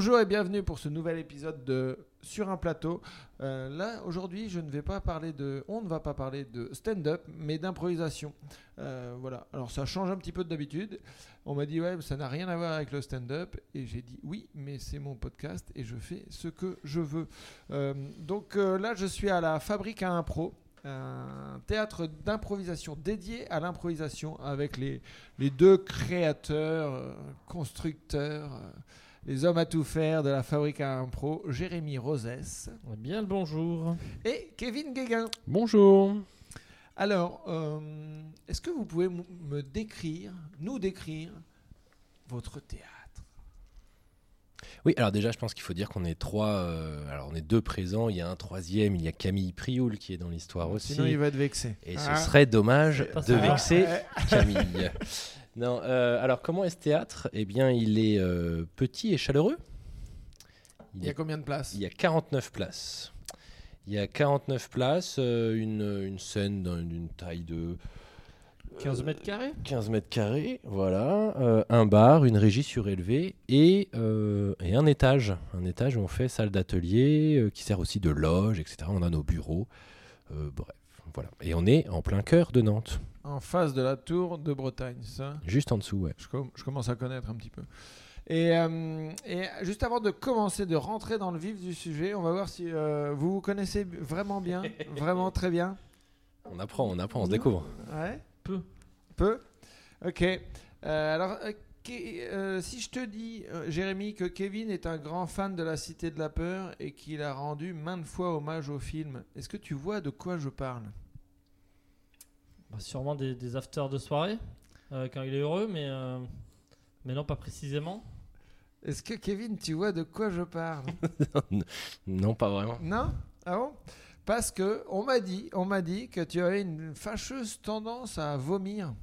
Bonjour et bienvenue pour ce nouvel épisode de Sur un plateau. Euh, là, aujourd'hui, je ne vais pas parler de. On ne va pas parler de stand-up, mais d'improvisation. Euh, voilà. Alors, ça change un petit peu d'habitude. On m'a dit, ouais, ça n'a rien à voir avec le stand-up. Et j'ai dit, oui, mais c'est mon podcast et je fais ce que je veux. Euh, donc là, je suis à la Fabrique à Impro. Un théâtre d'improvisation dédié à l'improvisation avec les, deux créateurs, constructeurs, les hommes à tout faire de la Fabrique à Impro, Jérémy Rosès Eh Bien le bonjour. et Kevin Guéguin. Bonjour. Alors, euh, est-ce que vous pouvez me décrire, nous décrire, votre théâtre? Oui, alors déjà, je pense qu'il faut dire qu'on est trois. euh, alors, on est deux présents. Il y a un troisième. Il y a Camille Prioul qui est dans l'histoire aussi. Sinon, il va être vexé. Et Ah. ce serait dommage de vexer. Camille. non. euh, alors, comment est ce théâtre? Eh bien, il est euh, petit et chaleureux. Il y a combien de places? Il y a 49 places. Il y a 49 places, euh, une, une scène d'un- d'une taille de 15 mètres carrés? 15 mètres carrés, voilà, euh, un bar, une régie surélevée et, euh, et un étage. Un étage où on fait salle d'atelier, euh, qui sert aussi de loge, etc. On a nos bureaux, euh, bref, voilà. Et on est en plein cœur de Nantes, En face de la tour de Bretagne, ça juste en dessous, ouais. je, com- je commence à connaître un petit peu. Et, euh, et juste avant de commencer, de rentrer dans le vif du sujet, on va voir si euh, vous vous connaissez vraiment bien, vraiment très bien. On apprend, on apprend, on se découvre. Ouais Peu. Peu Ok. Euh, alors, si je te dis, euh, Jérémy, que Kevin est un grand fan de la Cité de la Peur et qu'il a rendu maintes fois hommage au film, est-ce que tu vois de quoi je parle? Bah, Sûrement des, des afters de soirée, euh, quand il est heureux, mais, euh, mais non, pas précisément. Est-ce que Kevin, tu vois de quoi je parle non, pas vraiment. Non? Ah bon? Parce que on m'a dit, on m'a dit que tu avais une fâcheuse tendance à vomir.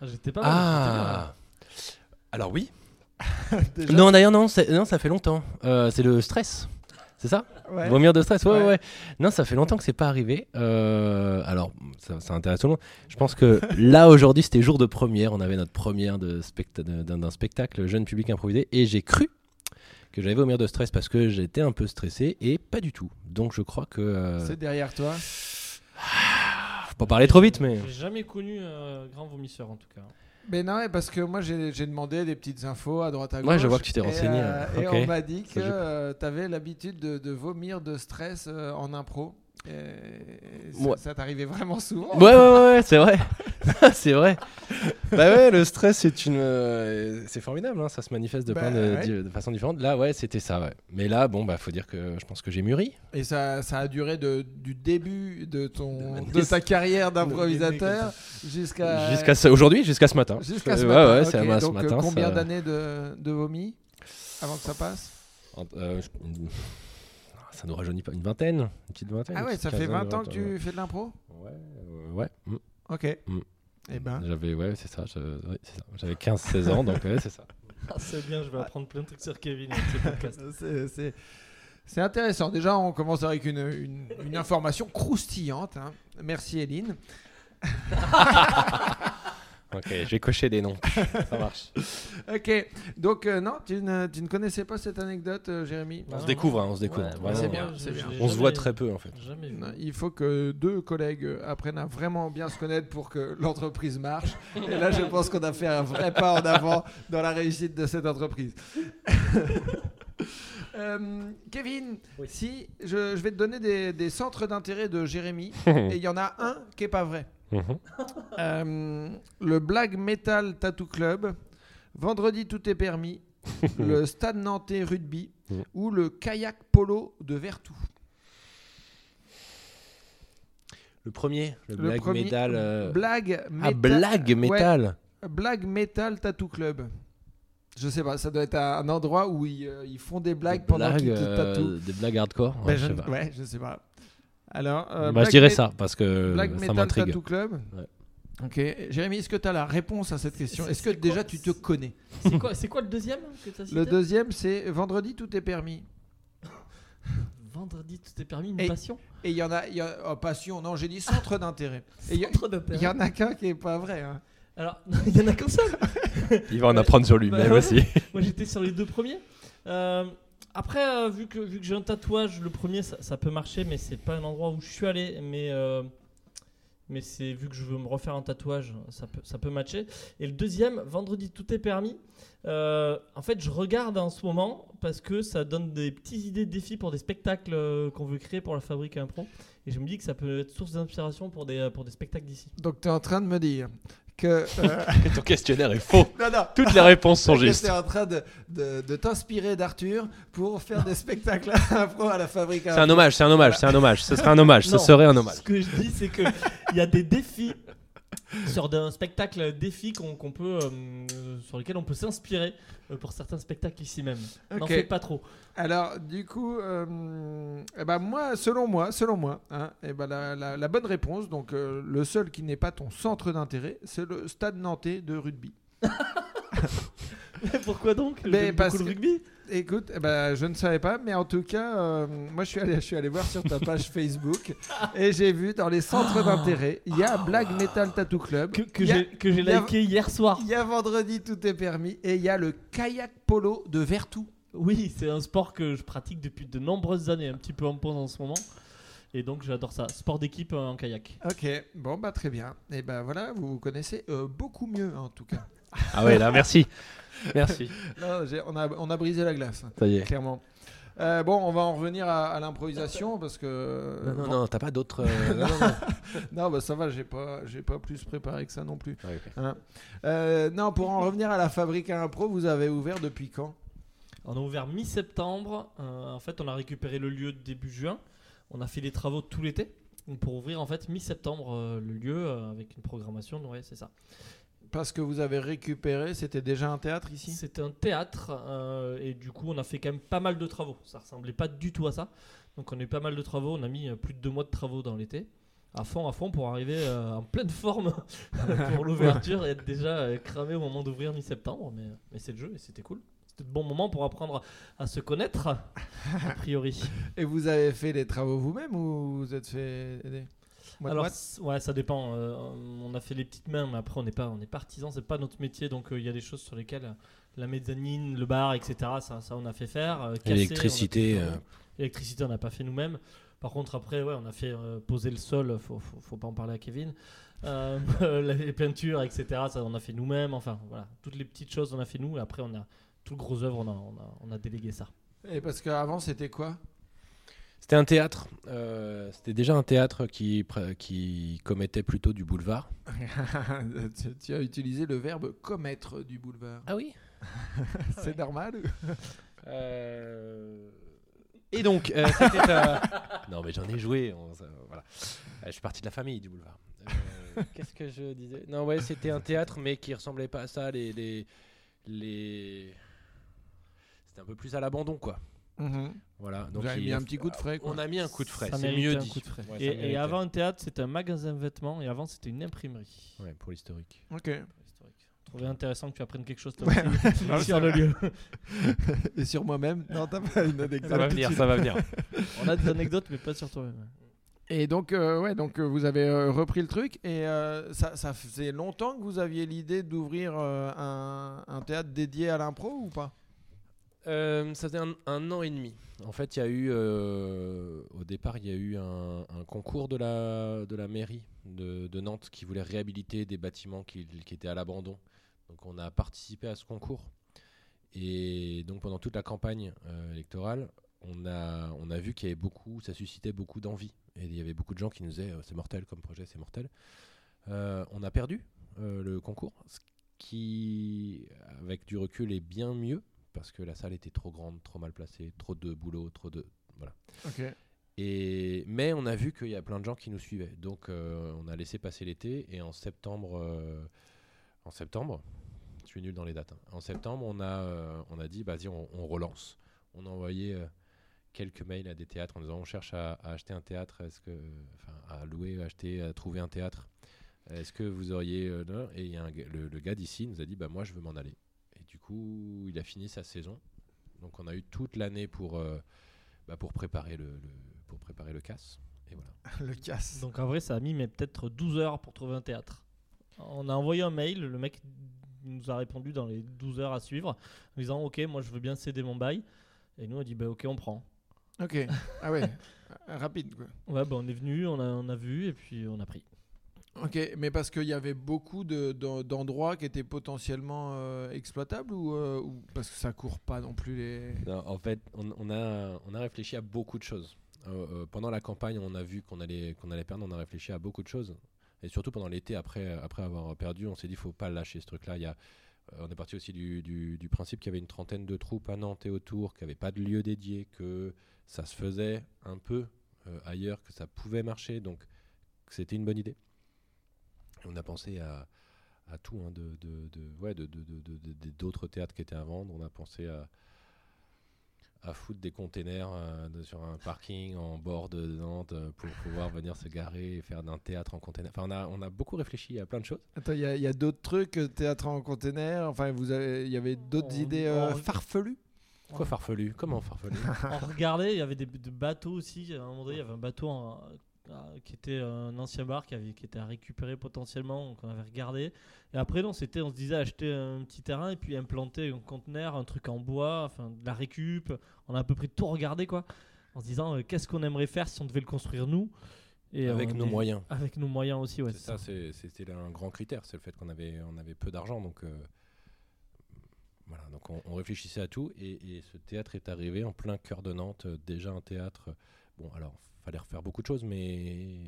Ah, J'étais pas mal. Ah Alors oui Déjà Non, d'ailleurs, non, non, ça fait longtemps. Euh, c'est le stress, c'est ça? Ouais. Vomir de stress, ouais, Ouais. Non, ça fait longtemps que c'est pas arrivé. Euh, alors, ça, ça intéresse tout le monde. Je pense que là, aujourd'hui, c'était jour de première. On avait notre première de specta- de- d'un d'un spectacle jeune public improvisé. Et j'ai cru que j'allais vomir de stress parce que j'étais un peu stressé. Et pas du tout. Donc, je crois que. euh, C'est derrière toi. faut pas parler trop vite, mais. J'ai jamais connu un grand vomisseur en tout cas. Mais non, parce que moi j'ai demandé des petites infos à droite à gauche. Ouais, je vois que tu t'es Et, renseigné, euh, hein. Et on m'a dit que je- tu avais l'habitude de, de vomir de stress euh, en impro. Et ça, Ouais. ça t'arrivait vraiment souvent. Ouais, ouais, ouais, c'est vrai. c'est vrai. Bah ouais, le stress, c'est une. euh, c'est formidable, hein, ça se manifeste de Bah plein de, ouais. di- de façons différentes. Là, ouais, c'était ça, ouais. Mais là, bon, bah, faut dire que je pense que j'ai mûri. Et ça, ça a duré de, du début de, ton, De ta carrière d'improvisateur jusqu'à Jusqu'à aujourd'hui, jusqu'à ce matin. jusqu'à ce Euh, matin. Ouais, ouais, Ok, c'est à ce donc, euh, matin. combien ça- d'années de, de vomi avant que ça passe? Euh, je- Ça nous rajeunit pas une vingtaine, une petite vingtaine. Ah ouais, ça fait quinzaine, 20 ans que tu fais de l'impro Ouais, euh, ouais. mm. Ok. Mm. Eh ben, J'avais, ouais, c'est ça. J'avais 15-16 ans, donc ouais, c'est ça. Ah, c'est bien, je vais apprendre plein de trucs sur Kevin. C'est- intéressant. Déjà, on commence avec une, une- une information croustillante. hein. Merci, Eline. Ok, je vais cocher des noms. ça marche. Ok. Donc, euh, non, tu ne, tu ne connaissais pas cette anecdote, euh, Jérémy? On se découvre, hein, on se découvre. Ouais, c'est bien, c'est bien. On se voit très peu, en fait. Jamais vu. Il faut que deux collègues apprennent à vraiment bien se connaître pour que l'entreprise marche. Et là, je pense qu'on a fait un vrai pas en avant dans la réussite de cette entreprise. Euh, Kevin, Oui. si je, je vais te donner des, des centres d'intérêt de Jérémy, et il y en a un qui est pas vrai. Mhm. Euh, le Black Metal Tattoo Club, Vendredi Tout est permis, le Stade Nantais Rugby Mhm. ou le Kayak Polo de Vertou. Le premier, le, Le black premier- metal. euh, Blague Ah, Metal- blague ouais, metal. Black Metal Tattoo Club. Je sais pas, ça doit être un endroit où ils, euh, ils font des blagues Des pendant qu'ils euh, tatouent. Des blagues hardcore. Ben, ouais, je je sais ne- pas. ouais, je sais pas. Alors, euh, Bah, je dirais ça parce que Black ça Metal m'intrigue. Tattoo Club. Ouais. Ok, Jérémy, est-ce que tu as la réponse à cette question? C'est- Est-ce que c'est déjà quoi tu te connais? C'est quoi, c'est quoi le deuxième que t'as cité? Le deuxième, c'est Vendredi Tout est permis. Vendredi, tout est permis, une Et- passion? Et il y en a, il y a oh, passion, non, j'ai dit centre d'intérêt. Il y, en a qu'un qui est pas vrai. hein. Alors, il y en a qu'un seul Il va en apprendre sur lui-même Bah ouais. aussi. Moi j'étais sur les deux premiers. Euh, Après, euh, vu que, vu que j'ai un tatouage, le premier ça, peut marcher, mais c'est pas un endroit où je suis allé. Mais, euh, mais c'est vu que je veux me refaire un tatouage, ça peut, ça peut matcher. Et le deuxième, vendredi, tout est permis. Euh, en fait, je regarde en ce moment parce que ça donne des petites idées de défis pour des spectacles qu'on veut créer pour la fabrique impro. Et je me dis que ça peut être source d'inspiration pour des, pour des spectacles d'ici. Donc tu es en train de me dire que... euh, Que ton questionnaire est faux. non, non, Toutes les réponses sont justes. tu es en train de, de, de t'inspirer d'Arthur pour faire des spectacles impro à la fabrique. C'est un hommage, c'est un hommage, c'est un hommage. Ce serait un hommage, ce Non, serait un hommage. Ce que je dis, c'est que il y a des défis sur un spectacle défi qu'on qu'on peut, euh, sur lesquels on peut s'inspirer euh, pour certains spectacles ici même. N'en Ok. fais pas trop. Alors, du coup, euh, eh ben moi, selon moi, selon moi, hein, eh ben la, la- la bonne réponse, donc euh, le seul qui n'est pas ton centre d'intérêt, c'est le stade nantais de rugby. Mais pourquoi donc Mais J'aime parce beaucoup le que- rugby? Écoute, eh ben, je ne savais pas, mais en tout cas, euh, moi je suis, allé, je suis allé voir sur ta page Facebook et j'ai vu dans les centres d'intérêt, il y a Black Metal Tattoo Club, Que, j'ai liké hier soir. il y a vendredi tout est permis et il y a le kayak polo de Vertou. Oui, c'est un sport que je pratique depuis de nombreuses années, un petit peu en pause en ce moment. Et donc j'adore ça. Sport d'équipe euh, en kayak. Ok, bon bah très bien. Et ben voilà, vous vous connaissez euh, beaucoup mieux en tout cas. Ah ouais, là, merci. Merci. Non, on, a, on a brisé la glace. Ça y est. clairement. Euh, bon, on va en revenir à, à l'improvisation parce que. Non, non, bon, non, t'as pas d'autres. euh, non, non, non. non, bah ça va, j'ai pas, j'ai pas plus préparé que ça non plus. Hein. Euh, non, pour en revenir à la fabrique à impro, vous avez ouvert depuis quand? On a ouvert mi-septembre. Euh, en fait, on a récupéré le lieu début juin. On a fait les travaux tout l'été. Donc, Pour ouvrir en fait mi-septembre euh, le lieu euh, avec une programmation. Ouais, c'est ça. Parce que vous avez récupéré, c'était déjà un théâtre ici? C'est un théâtre euh, et du coup on a fait quand même pas mal de travaux. Ça ressemblait pas du tout à ça. Donc on a eu pas mal de travaux. On a mis euh, plus de deux mois de travaux dans l'été. À fond, à fond pour arriver euh, en pleine forme pour l'ouverture et être déjà euh, cramé au moment d'ouvrir mi-septembre. Mais, mais c'est le jeu et c'était cool. C'était le bon moment pour apprendre à se connaître, a priori. Et vous avez fait les travaux vous-même ou vous êtes fait aider Moite, Alors, ouais, ça dépend. euh, on a fait les petites mains, mais après, on n'est pas, on est pas artisan, c'est pas notre métier. Donc, euh, il y a des choses sur lesquelles euh, la mezzanine, le bar, etc., ça, ça on a fait faire. euh, L'électricité, euh. L'électricité, on n'a pas fait nous-mêmes. Par contre, après, ouais, on a fait euh, poser le sol, faut, faut, faut pas en parler à Kevin. Euh, les peintures, etc., ça, on a fait nous-mêmes. Enfin, voilà, toutes les petites choses, on a fait nous. Et après, on a tout le gros œuvre, on a, on a, on a délégué ça. Et parce qu'avant, c'était quoi? C'était un théâtre. euh, C'était déjà un théâtre qui, commettait plutôt du boulevard. tu, tu as utilisé le verbe commettre du boulevard. Ah oui C'est normal Euh, Et donc, euh, c'était un- Non, mais j'en ai joué. on- ça- voilà. Euh, je suis parti de la famille du boulevard. Euh, Qu'est-ce que je disais? Non, ouais, c'était un théâtre, mais qui ressemblait pas à ça. Les, les, les... C'était un peu plus à l'abandon, quoi. Mhm. Voilà. Vous Donc avez il mis a- un petit coup de frais, quoi. On a mis un coup de frais. Ça C'est mieux dit. coup de frais. Ouais, et, et avant un théâtre, c'était un magasin de vêtements. Et avant, c'était une imprimerie. Ouais, pour l'historique. Ok. Je trouvais intéressant que tu apprennes quelque chose toi Ouais, aussi, ouais. sur le lieu. Et sur moi-même Non, t'as pas une anecdote. Ça va venir, ça va venir. On a des anecdotes, mais pas sur toi-même. Et donc, euh, ouais, donc euh, vous avez euh, repris le truc et euh, ça, ça faisait longtemps que vous aviez l'idée d'ouvrir euh, un, un théâtre dédié à l'impro ou pas? Euh, ça faisait un, an et demi. En fait, il y a eu, euh, au départ, il y a eu un, concours de la, de la mairie de, Nantes qui voulait réhabiliter des bâtiments qui, étaient à l'abandon. Donc, on a participé à ce concours. Et donc, pendant toute la campagne euh, électorale, on a, on a vu qu'il y avait beaucoup, ça suscitait beaucoup d'envie. Et il y avait beaucoup de gens qui nous disaient c'est mortel comme projet, c'est mortel. On a perdu le concours, ce qui, avec du recul, est bien mieux parce que la salle était trop grande, trop mal placée, trop de boulot, trop de voilà. Et mais on a vu qu'il y a plein de gens qui nous suivaient, donc euh, on a laissé passer l'été et en septembre, euh, en septembre, je suis nul dans les dates. hein. En septembre, on a euh, on a dit vas-y on, on relance. On a envoyé quelques mails à des théâtres en disant on cherche à, à acheter un théâtre, est-ce que à louer, acheter, à trouver un théâtre. Est-ce que vous auriez et il y a un gars- le, le gars d'ici nous a dit bah moi je veux m'en aller. Coup, il a fini sa saison. Donc on a eu toute l'année pour, euh, bah, pour, préparer le, le- pour préparer le casse. Et voilà. le casse. Donc en vrai, ça a mis mais peut-être 12 heures pour trouver un théâtre. On a envoyé un mail, le mec nous a répondu dans les 12 heures à suivre, en disant Ok, moi je veux bien céder mon bail. Et nous, on a dit, bah, ok, on prend. Ok. Ah ouais. Rapide quoi. Ouais, bah, on est venu, on a, on a vu, et puis on a pris. Ok, mais parce qu'il y avait beaucoup de- d'en- d'endroits qui étaient potentiellement euh, exploitables ou, euh, ou parce que ça court pas non plus les. En fait, on, a, on a réfléchi à beaucoup de choses. Euh, pendant la campagne, on a vu qu'on allait, qu'on allait perdre, on a réfléchi à beaucoup de choses. Et surtout pendant l'été, après, après avoir perdu, on s'est dit faut pas lâcher ce truc-là. On est parti aussi du, du- principe qu'il y avait une trentaine de troupes à Nantes et autour, qu'il n'y avait pas de lieu dédié, que ça se faisait un peu ailleurs, que ça pouvait marcher, donc c'était une bonne idée. Et on a pensé à, à tout, hein, de, de, de- ouais, de- de- de- de- de- d'autres théâtres qui étaient à vendre. On a pensé à, à foutre des containers euh, de- sur un parking en bord de Nantes euh, pour pouvoir venir se garer et faire d'un théâtre en container. Enfin, on a, on a beaucoup réfléchi à plein de choses. Attends, il y a, il y a d'autres trucs, euh, théâtre en container? Enfin, vous avez, il y avait d'autres On- idées euh, on- farfelues? Quoi farfelu? Comment farfelu? On regardait, il y avait des, des bateaux aussi. À un moment donné, il y avait un bateau en- qui était un ancien bar qui, avait, qui était à récupérer potentiellement. Donc on avait regardé. Et après, non, c'était, on se disait acheter un petit terrain et puis implanter un conteneur, un truc en bois, enfin de la récup. On a à peu près tout regardé, quoi. En se disant, euh, qu'est-ce qu'on aimerait faire si on devait le construire nous et Avec nos moyens. Avec nos moyens aussi, ouais. C'est ça, c'était un grand critère, c'est le fait qu'on avait, on avait peu d'argent, donc euh, voilà, donc on, on réfléchissait à tout et, et ce théâtre est arrivé en plein cœur de Nantes, euh, déjà un théâtre. Bon, alors fallait refaire beaucoup de choses, mais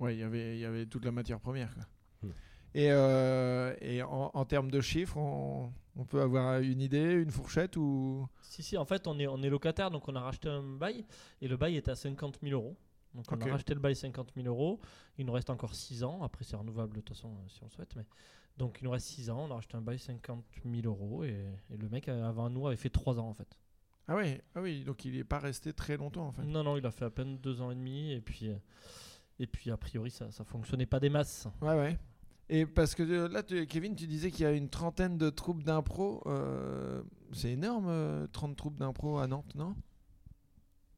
Ouais, il y avait, il y avait toute la matière première. quoi. Hmm. Et, euh, et en, en termes de chiffres, on, on peut avoir une idée, une fourchette ou? Si, si, en fait, on est, on est locataire, donc on a racheté un bail, et le bail était à 50 000 euros. Donc on a racheté le bail 50 000 euros. Il nous reste encore 6 ans. Après, c'est renouvelable de toute façon euh, si on le souhaite. Mais... Donc il nous reste 6 ans. On a racheté un bail 50 000 euros. Et, et le mec, euh, avant nous, avait fait 3 ans en fait. Ah oui, ah oui, donc il n'est pas resté très longtemps en fait. Non, non, il a fait à peine 2 ans et demi. Et puis, euh, et puis a priori, ça, ça fonctionnait pas des masses. Ouais, ouais. Et parce que euh, là, tu- Kevin, tu disais qu'il y a une trentaine de troupes d'impro. euh, c'est énorme, euh, 30 troupes d'impro à Nantes, non?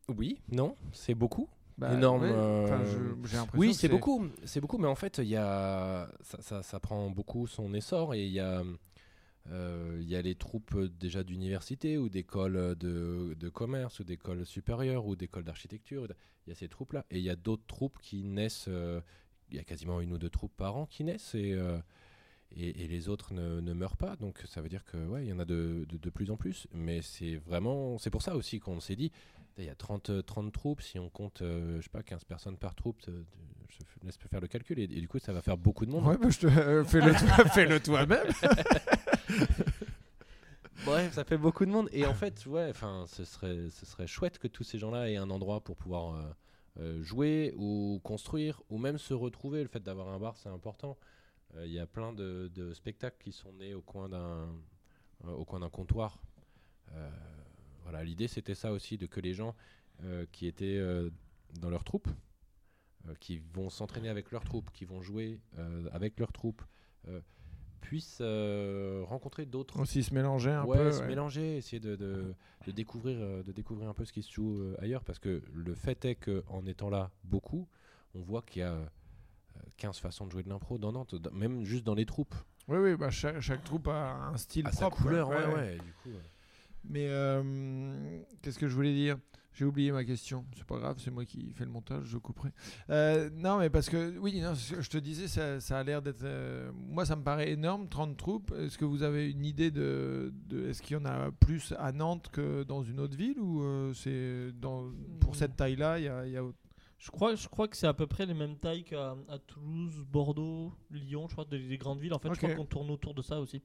Oui, non, c'est beaucoup. Bah, Énorme, ouais, euh, enfin, je- j'ai l'impression Oui, c'est beaucoup, c'est beaucoup, mais en fait, il y a, ça, ça- ça prend beaucoup son essor et il y a, il y a les troupes euh, déjà d'université ou d'écoles de, de commerce ou d'écoles supérieures ou d'écoles d'architecture. Il y a ces troupes-là et il y a d'autres troupes qui naissent. euh, il y a quasiment une ou deux troupes par an qui naissent et, euh, et, et les autres ne, ne meurent pas. Donc ça veut dire que ouais, il y en a de, de, de plus en plus. Mais c'est vraiment, c'est pour ça aussi qu'on s'est dit. Il y a 30, euh, 30 troupes, si on compte, euh, je sais pas, 15 personnes par troupe, euh, je laisse faire le calcul, et, et du coup, ça va faire beaucoup de monde. Ouais, bah, je te... euh, fais-le toi- fais-le toi-même. Bref, ça fait beaucoup de monde. Et en fait, ouais, enfin, ce serait, ce serait chouette que tous ces gens-là aient un endroit pour pouvoir euh, euh, jouer ou construire ou même se retrouver. Le fait d'avoir un bar, c'est important. Euh, Il y a plein de, de spectacles qui sont nés au coin d'un, au coin d'un comptoir. Voilà, l'idée c'était ça aussi, de que les gens qui étaient dans leur troupe, qui vont s'entraîner avec leur troupe, qui vont jouer avec leur troupe, puissent euh, rencontrer d'autres Aussi se mélanger un ouais, peu. se ouais. mélanger, essayer de, de, de découvrir, euh, de découvrir un peu ce qui se joue euh, ailleurs, parce que le fait est qu'en étant là beaucoup, on voit qu'il y a euh, 15 façons de jouer de l'impro dans Nantes, même juste dans les troupes. Oui, oui, bah, chaque, chaque troupe a un style À sa propre. quoi. couleur, ouais, Ouais, ouais. ouais. du coup. Mais euh, qu'est-ce que je voulais dire? J'ai oublié ma question. C'est pas grave, c'est moi qui fais le montage, je couperai. Euh, non, mais parce que, oui, non, je te disais, ça, ça a l'air d'être. euh, moi, ça me paraît énorme, 30 troupes. Est-ce que vous avez une idée de. de Est-ce qu'il y en a plus à Nantes que dans une autre ville Ou euh, c'est. Dans, pour cette taille-là, il y a. y a Je crois, je crois que c'est à peu près les mêmes tailles qu'à à Toulouse, Bordeaux, Lyon, je crois, des, des grandes villes. En fait, je crois qu'on tourne autour de ça aussi.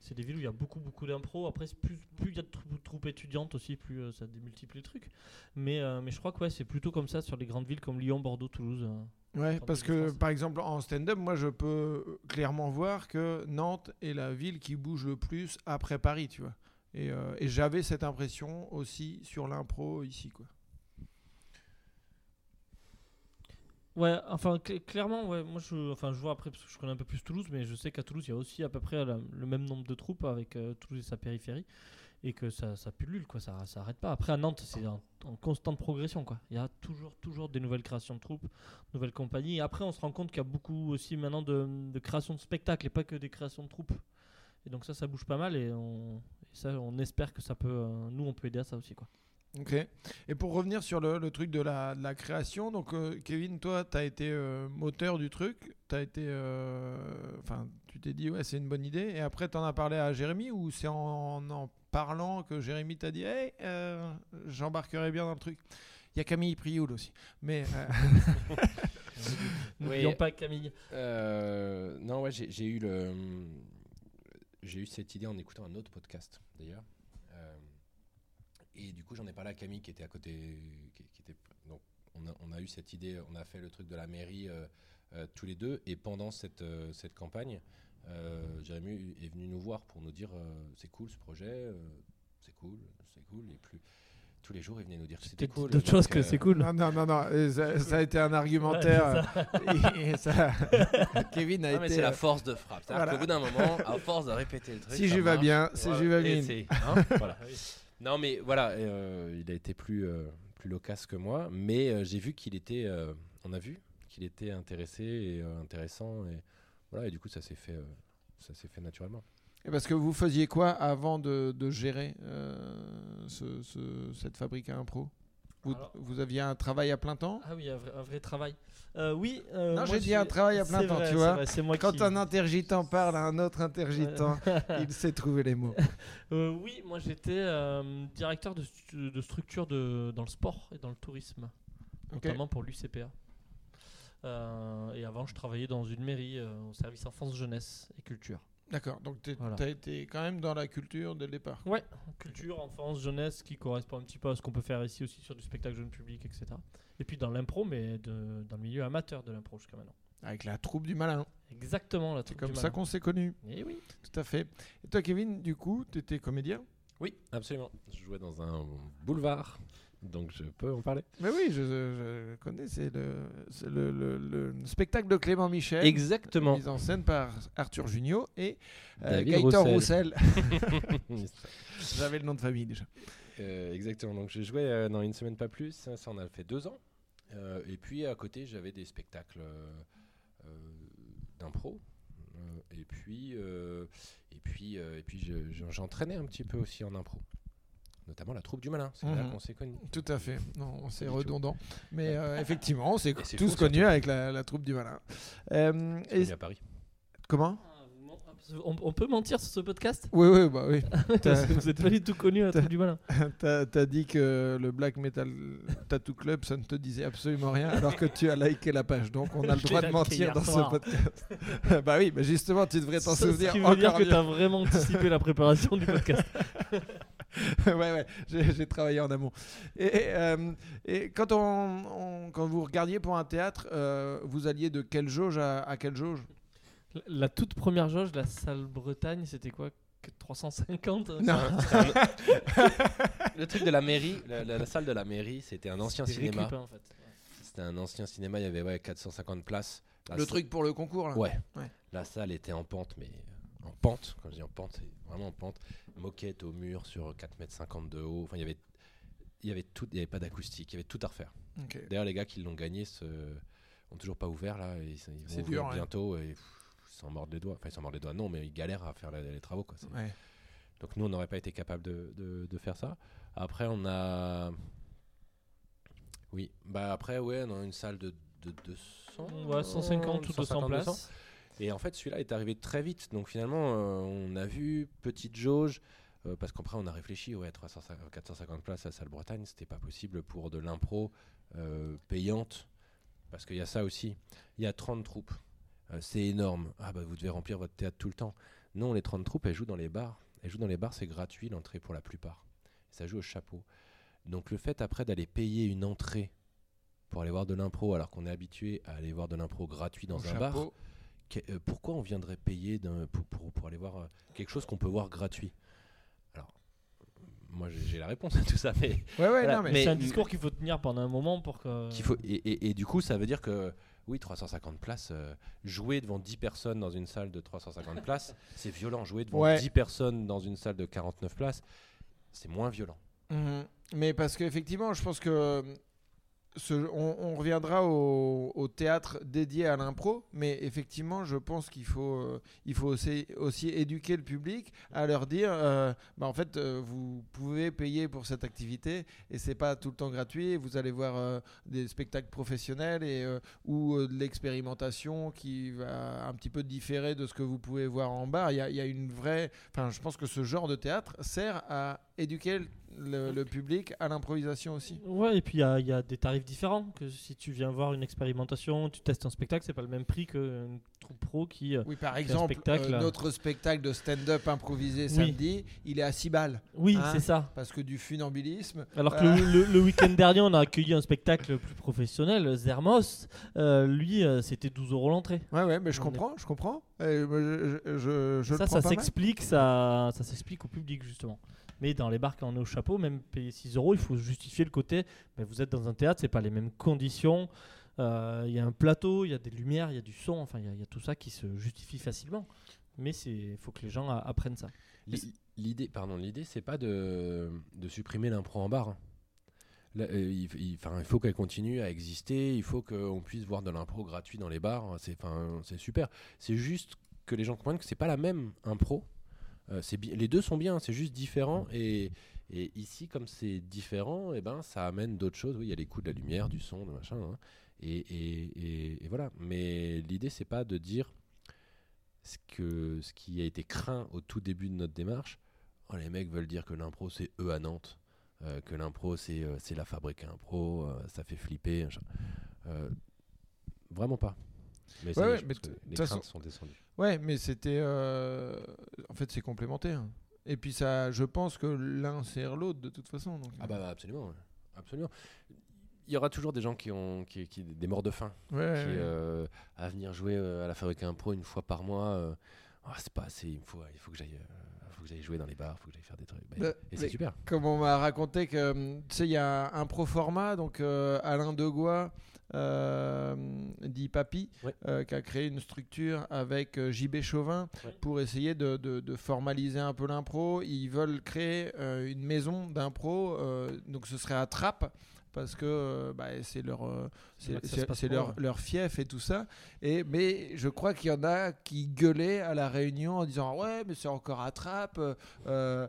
C'est des villes où il y a beaucoup, beaucoup d'impro. Après, plus plus il y a de trou- troupes étudiantes aussi, plus euh, ça démultiplie le truc. Mais, euh, mais je crois que ouais, c'est plutôt comme ça sur les grandes villes comme Lyon, Bordeaux, Toulouse. euh. Ouais, parce que par exemple en stand-up, moi je peux clairement voir que Nantes est la ville qui bouge le plus après Paris, tu vois. Et, euh, et j'avais cette impression aussi sur l'impro ici, quoi. Ouais, enfin cl- clairement, ouais, moi je, enfin je vois après parce que je connais un peu plus Toulouse, mais je sais qu'à Toulouse il y a aussi à peu près le même nombre de troupes avec euh, Toulouse et sa périphérie, et que ça, ça pullule quoi, ça, ça arrête pas. Après à Nantes c'est en, constante progression quoi. Il y a toujours, toujours des nouvelles créations de troupes, nouvelles compagnies. Et après on se rend compte qu'il y a beaucoup aussi maintenant de, de créations de spectacles et pas que des créations de troupes. Et donc ça, ça bouge pas mal et, on, Ça, on espère que ça peut, euh, nous, on peut aider à ça aussi, quoi. Ok. Et pour revenir sur le, le truc de la, de la création, donc euh, Kevin, toi, tu as été euh, moteur du truc, tu été, euh, enfin, tu t'es dit ouais, c'est une bonne idée, et après tu en as parlé à Jérémy ou c'est en en parlant que Jérémy t'a dit hey, euh, j'embarquerai bien dans le truc. Il y a Camille Prioul aussi, mais euh, N'oublions Oui. pas Camille. Euh, non, ouais, j'ai j'ai eu le, j'ai eu cette idée en écoutant un autre podcast d'ailleurs. Et du coup, j'en ai parlé à Camille qui était à côté, qui, qui était donc on a, on a eu cette idée, on a fait le truc de la mairie euh, euh, tous les deux. Et pendant cette euh, cette campagne, euh, Jérémy est venu nous voir pour nous dire euh, c'est cool ce projet, euh, c'est cool, c'est cool. Et plus tous les jours, il venait nous dire que c'était cool. d'autres choses que euh, c'est cool. non, non, non, non, ça, ça a été un argumentaire. et ça, Kevin a Ah, mais été. c'est la force de frappe. Voilà. qu'au bout d'un moment, à force de répéter le truc. Si j'y vais bien, si j'y vais bien. hein, voilà. Non, mais voilà, euh, il a été plus, euh, plus loquace que moi, mais euh, j'ai vu qu'il était. euh, on a vu qu'il était intéressé et intéressant, et voilà, et du coup, ça s'est fait, ça fait naturellement. Et parce que vous faisiez quoi avant de, gérer ce- ce- cette fabrique à impro? Vous, Alors- vous aviez un travail à plein temps Ah oui, un vrai, un vrai travail. Euh, oui. euh, Non, j'ai dit un travail à plein temps, vrai, tu vois. vrai, moi Quand qui. un intergitent parle à un autre intergitent, il sait trouver les mots. Euh, oui, moi j'étais directeur de, stu- de structure de, dans le sport et dans le tourisme, notamment pour l'UCPA. Et avant, je travaillais dans une mairie au service enfance, jeunesse et culture. D'accord, donc tu Voilà. as été quand même dans la culture dès le départ. Ouais, culture, enfance, jeunesse, qui correspond un petit peu à ce qu'on peut faire ici aussi sur du spectacle jeune public, etc. Et puis dans l'impro, mais de- dans le milieu amateur de l'impro jusqu'à maintenant. Avec la troupe du malin. Exactement, la C'est troupe comme du ça malin. qu'on s'est connus. Eh oui. Tout à fait. Et toi, Kevin, du coup, tu étais comédien? Oui, absolument. Je jouais dans un boulevard, donc je peux en parler. Mais oui, je, je connais. C'est le, c'est le, le- le spectacle de Clément Michel. Exactement. Mise en scène par Arthur Junio et euh, Gaëtan Roussel. Roussel. J'avais le nom de famille déjà. Euh, exactement. Donc jouais euh, dans une semaine pas plus. Ça, ça, on a fait deux ans. Euh, et puis à côté, j'avais des spectacles euh, euh, d'impro. Euh, et puis, euh, et puis, euh, et puis, je- je- j'entraînais un petit peu aussi en impro, notamment la troupe du malin. C'est là Mhm. qu'on s'est connus. Tout à fait. Non, c'est redondant. Mais euh, effectivement, on s'est tous connus avec la, la troupe du malin. Euh, et- à Paris. comment? On, on peut mentir sur ce podcast? Oui, oui, bah oui. Vous êtes pas du tout connu à la troupe du malin. T'as dit que le Black Metal Tattoo Club, ça ne te disait absolument rien, alors que tu as liké la page. Donc on a le droit de mentir dans ce podcast. bah oui, mais justement, tu devrais t'en souvenir Ce qui veut encore dire que tu as vraiment anticipé la préparation du podcast. ouais, ouais, j'ai travaillé en amont. Et, euh, et quand, on, on- quand vous regardiez pour un théâtre, euh, vous alliez de quelle jauge à, à quelle jauge? La- La toute première jauge, la salle Bretagne, c'était quoi? Que 350 Non. Le truc de la mairie, la, la- la salle de la mairie, c'était un ancien cinéma. hein, en fait. C'était un ancien cinéma. Il y avait ouais, 450 places. La Le salle- truc pour le concours, là? Ouais. Ouais. La salle était en pente, mais en pente. Quand je dis en pente, c'est vraiment en pente. Moquette au mur sur 4,50 m de haut. Enfin, il y avait, il y avait tout. Il n'y avait pas d'acoustique. Il y avait tout à refaire. Ok. D'ailleurs, les gars qui l'ont gagné se... ont toujours pas ouvert là. et Ils, ils vont ouvrir dur, ouais. bientôt et pff, ils s'en mordent les doigts. Enfin, ils s'en mordent les doigts. Non, mais ils galèrent à faire la- les travaux. Quoi. Ouais. Donc nous, on n'aurait pas été capable de, de- de faire ça. Après, on a... Oui, bah après, ouais, on a une salle de, de 200... Ouais, 150 ou 200 200. Et en fait, celui-là est arrivé très vite. Donc finalement, euh, on a vu petite jauge, euh, parce qu'après, on a réfléchi, ouais, 350, 450 places à Salle Bretagne, c'était pas possible pour de l'impro euh, payante. Parce qu'il y a ça aussi. Il y a 30 troupes. Euh, c'est énorme. Ah bah vous devez remplir votre théâtre tout le temps. Non, les 30 troupes, elles jouent dans les bars. Elles jouent dans les bars, c'est gratuit l'entrée pour la plupart. Ça joue au chapeau. Donc le fait après d'aller payer une entrée pour aller voir de l'impro, alors qu'on est habitué à aller voir de l'impro gratuit dans Au un bar. Que- euh, pourquoi on viendrait payer pour, pour, pour aller voir euh, quelque chose qu'on peut voir gratuit? Alors, moi j'ai la réponse à tout ça, mais Ouais, ouais, Voilà, non, mais, mais- C'est un discours qu'il faut tenir pendant un moment pour que. qu'il faut, et, et- et du coup, ça veut dire que oui, 350 places, euh, jouer devant 10 personnes dans une salle de 350 places, c'est violent. Jouer devant Ouais. 10 personnes dans une salle de 49 places, c'est moins violent. Mhm. Mais parce qu'effectivement, je pense que on, reviendra au, théâtre dédié à l'impro, mais effectivement, je pense qu'il faut, euh, il faut aussi, éduquer le public à leur dire, euh, bah, en fait, euh, vous pouvez payer pour cette activité et c'est pas tout le temps gratuit. Vous allez voir des spectacles professionnels et ou de l'expérimentation qui va un petit peu différer de ce que vous pouvez voir en bar. Il y a, il y a une vraie, enfin, je pense que ce genre de théâtre sert à éduquer le, le- le public à l'improvisation aussi. Ouais, et puis il y a, il y a des tarifs différents. Que si tu viens voir une expérimentation, tu testes un spectacle, c'est pas le même prix qu'une troupe pro qui. euh, Oui, par exemple, spectacle, euh, notre spectacle de stand-up improvisé Oui. samedi, il est à 6 balles. Oui, Hein c'est ça. Parce que du funambulisme. Alors que Euh. le, le- le week-end dernier, on a accueilli un spectacle plus professionnel, Zermos. Euh, lui, euh, c'était 12 euros l'entrée. Ouais, ouais, mais je comprends, je comprends. Et, moi, je, je, je- je le ça, ça s'explique, ça, ça s'explique au public justement. Mais dans les bars, quand on est au chapeau, même payer 6 euros, il faut justifier le côté. Mais vous êtes dans un théâtre, c'est pas les mêmes conditions. Euh, Il y a un plateau, il y a des lumières, il y a du son. Enfin, il y a- il y, a tout ça qui se justifie facilement. Mais il faut que les gens apprennent ça. L'i- L'idée, pardon, l'idée, c'est pas de, de supprimer l'impro en bar. hein. Là, euh, il, il- 'fin, il faut qu'elle continue à exister. Il faut qu'on puisse voir de l'impro gratuit dans les bars. C'est super. C'est juste que les gens comprennent que c'est pas la même impro. Euh, les deux sont bien. C'est juste différent. Et, et ici, comme c'est différent, et ben, ça amène d'autres choses. Oui, il y a les coups de la lumière, du son, de machin. hein. Et, et- et- et voilà. Mais l'idée, c'est pas de dire ce, que, ce qui a été craint au tout début de notre démarche. Oh, les mecs veulent dire que l'impro c'est eux à Nantes, euh, que l'impro c'est euh, c'est la fabrique à impro, euh, ça fait flipper. vraiment pas. Mais, Ouais, ouais, mais les craintes sont descendues. Ouais, mais c'était. euh, En fait, c'est complémentaire. Et puis, ça, je pense que l'un sert l'autre de toute façon. donc, Ah bah, bah, absolument, absolument. Il y aura toujours des gens qui ont qui, qui- des morts de faim, Ouais, qui ouais. euh, à venir jouer euh, à la fabrique impro une fois par mois. Euh, Ah, c'est pas assez, il me faut, il faut que j'aille, euh, faut que j'aille jouer dans les bars, il faut que j'aille faire des trucs. Bah, Bah, et c'est super. Comme on m'a raconté que, hum, tu sais, il y a un pro format, donc euh, Alain Degois, euh, dit Papy, Ouais. euh, qui a créé une structure avec euh, JB Chauvin Ouais. pour essayer de, de- de formaliser un peu l'impro. Ils veulent créer euh, une maison d'impro, euh, donc ce serait à Trappes. Parce que euh, bah, c'est leur, euh, C'est leur, leur fief et tout ça. Et, mais je crois qu'il y en a qui gueulaient à la réunion en disant Ouais, mais c'est encore à Trappes, il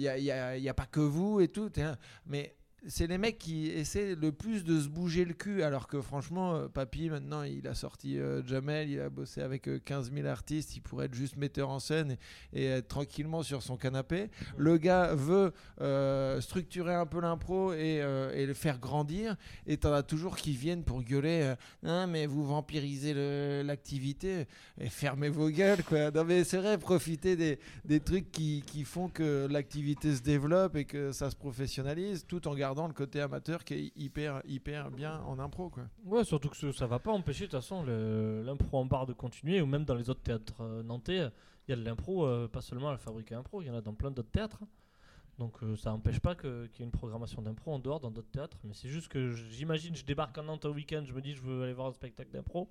n'y a, y a- y a pas que vous et tout. Un- Mais c'est les mecs qui essaient le plus de se bouger le cul, alors que franchement, euh, Papy, maintenant, il a sorti euh, Jamel, il a bossé avec euh, 15 000 artistes, il pourrait être juste metteur en scène et, et être tranquillement sur son canapé. Le gars veut euh, structurer un peu l'impro et, euh, et le faire grandir, et t'en as toujours qui viennent pour gueuler euh, Non, mais vous vampirisez l'activité, et fermez vos gueules, quoi. Non, mais c'est vrai, profitez des, des trucs qui, qui font que l'activité se développe et que ça se professionnalise, tout en gardant le côté amateur qui est hyper, hyper bien en impro, quoi. Ouais, surtout que ça va pas empêcher de toute façon l'impro en bar de continuer, ou même dans les autres théâtres euh, nantais, il y a de l'impro, euh, pas seulement à la Fabrique à Impro, il y en a dans plein d'autres théâtres. Donc euh, ça n'empêche pas qu'il y ait une programmation d'impro en dehors dans d'autres théâtres, mais c'est juste que j'imagine, je débarque en Nantes au week-end, je me dis je veux aller voir un spectacle d'impro,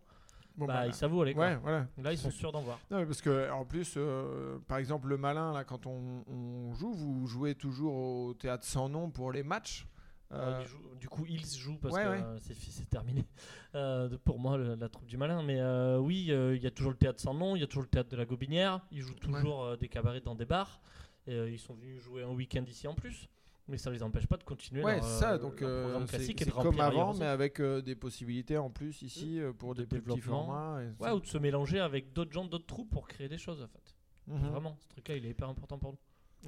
Bon, bah, bah, il s'avoue aller quoi. ouais, voilà. Là ils sont sûrs d'en voir. Non, mais parce que en plus, euh, par exemple, le malin, là, quand on, on joue, vous jouez toujours au théâtre sans nom pour les matchs. Euh, joue- du coup, ils jouent parce ouais, que ouais. euh, c'est terminé euh, pour moi le- la troupe du malin. Mais euh, oui, il y a toujours le théâtre sans nom, il y a toujours le théâtre de la Gobinière. Ils jouent toujours des cabarets dans des bars. Et, ils sont venus jouer un week-end ici en plus. Mais ça les empêche pas de continuer Ouais, leur, ça. Donc, leur programme c'est classique et de comme avant, mais avec des possibilités en plus ici pour De des plus petits formats. ou de se mélanger avec d'autres gens, d'autres troupes pour créer des choses en fait. Mhm. Vraiment, ce truc-là, il est hyper important pour nous.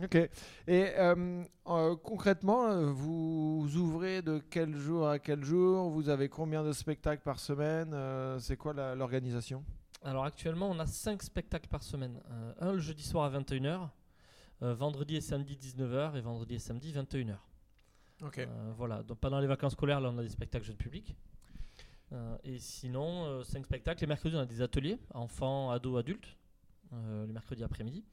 Ok. Et euh, euh, concrètement, euh, vous ouvrez de quel jour à quel jour? Vous avez combien de spectacles par semaine? Euh, C'est quoi l'organisation? Alors actuellement, on a 5 spectacles par semaine. Un le jeudi soir à 21h, euh, vendredi et samedi 19h et vendredi et samedi 21h. Ok. Voilà, donc pendant les vacances scolaires, là, on a des spectacles jeunes publics. Et sinon, 5 spectacles. Les mercredis, on a des ateliers, enfants, ados, adultes, le mercredi après-midi.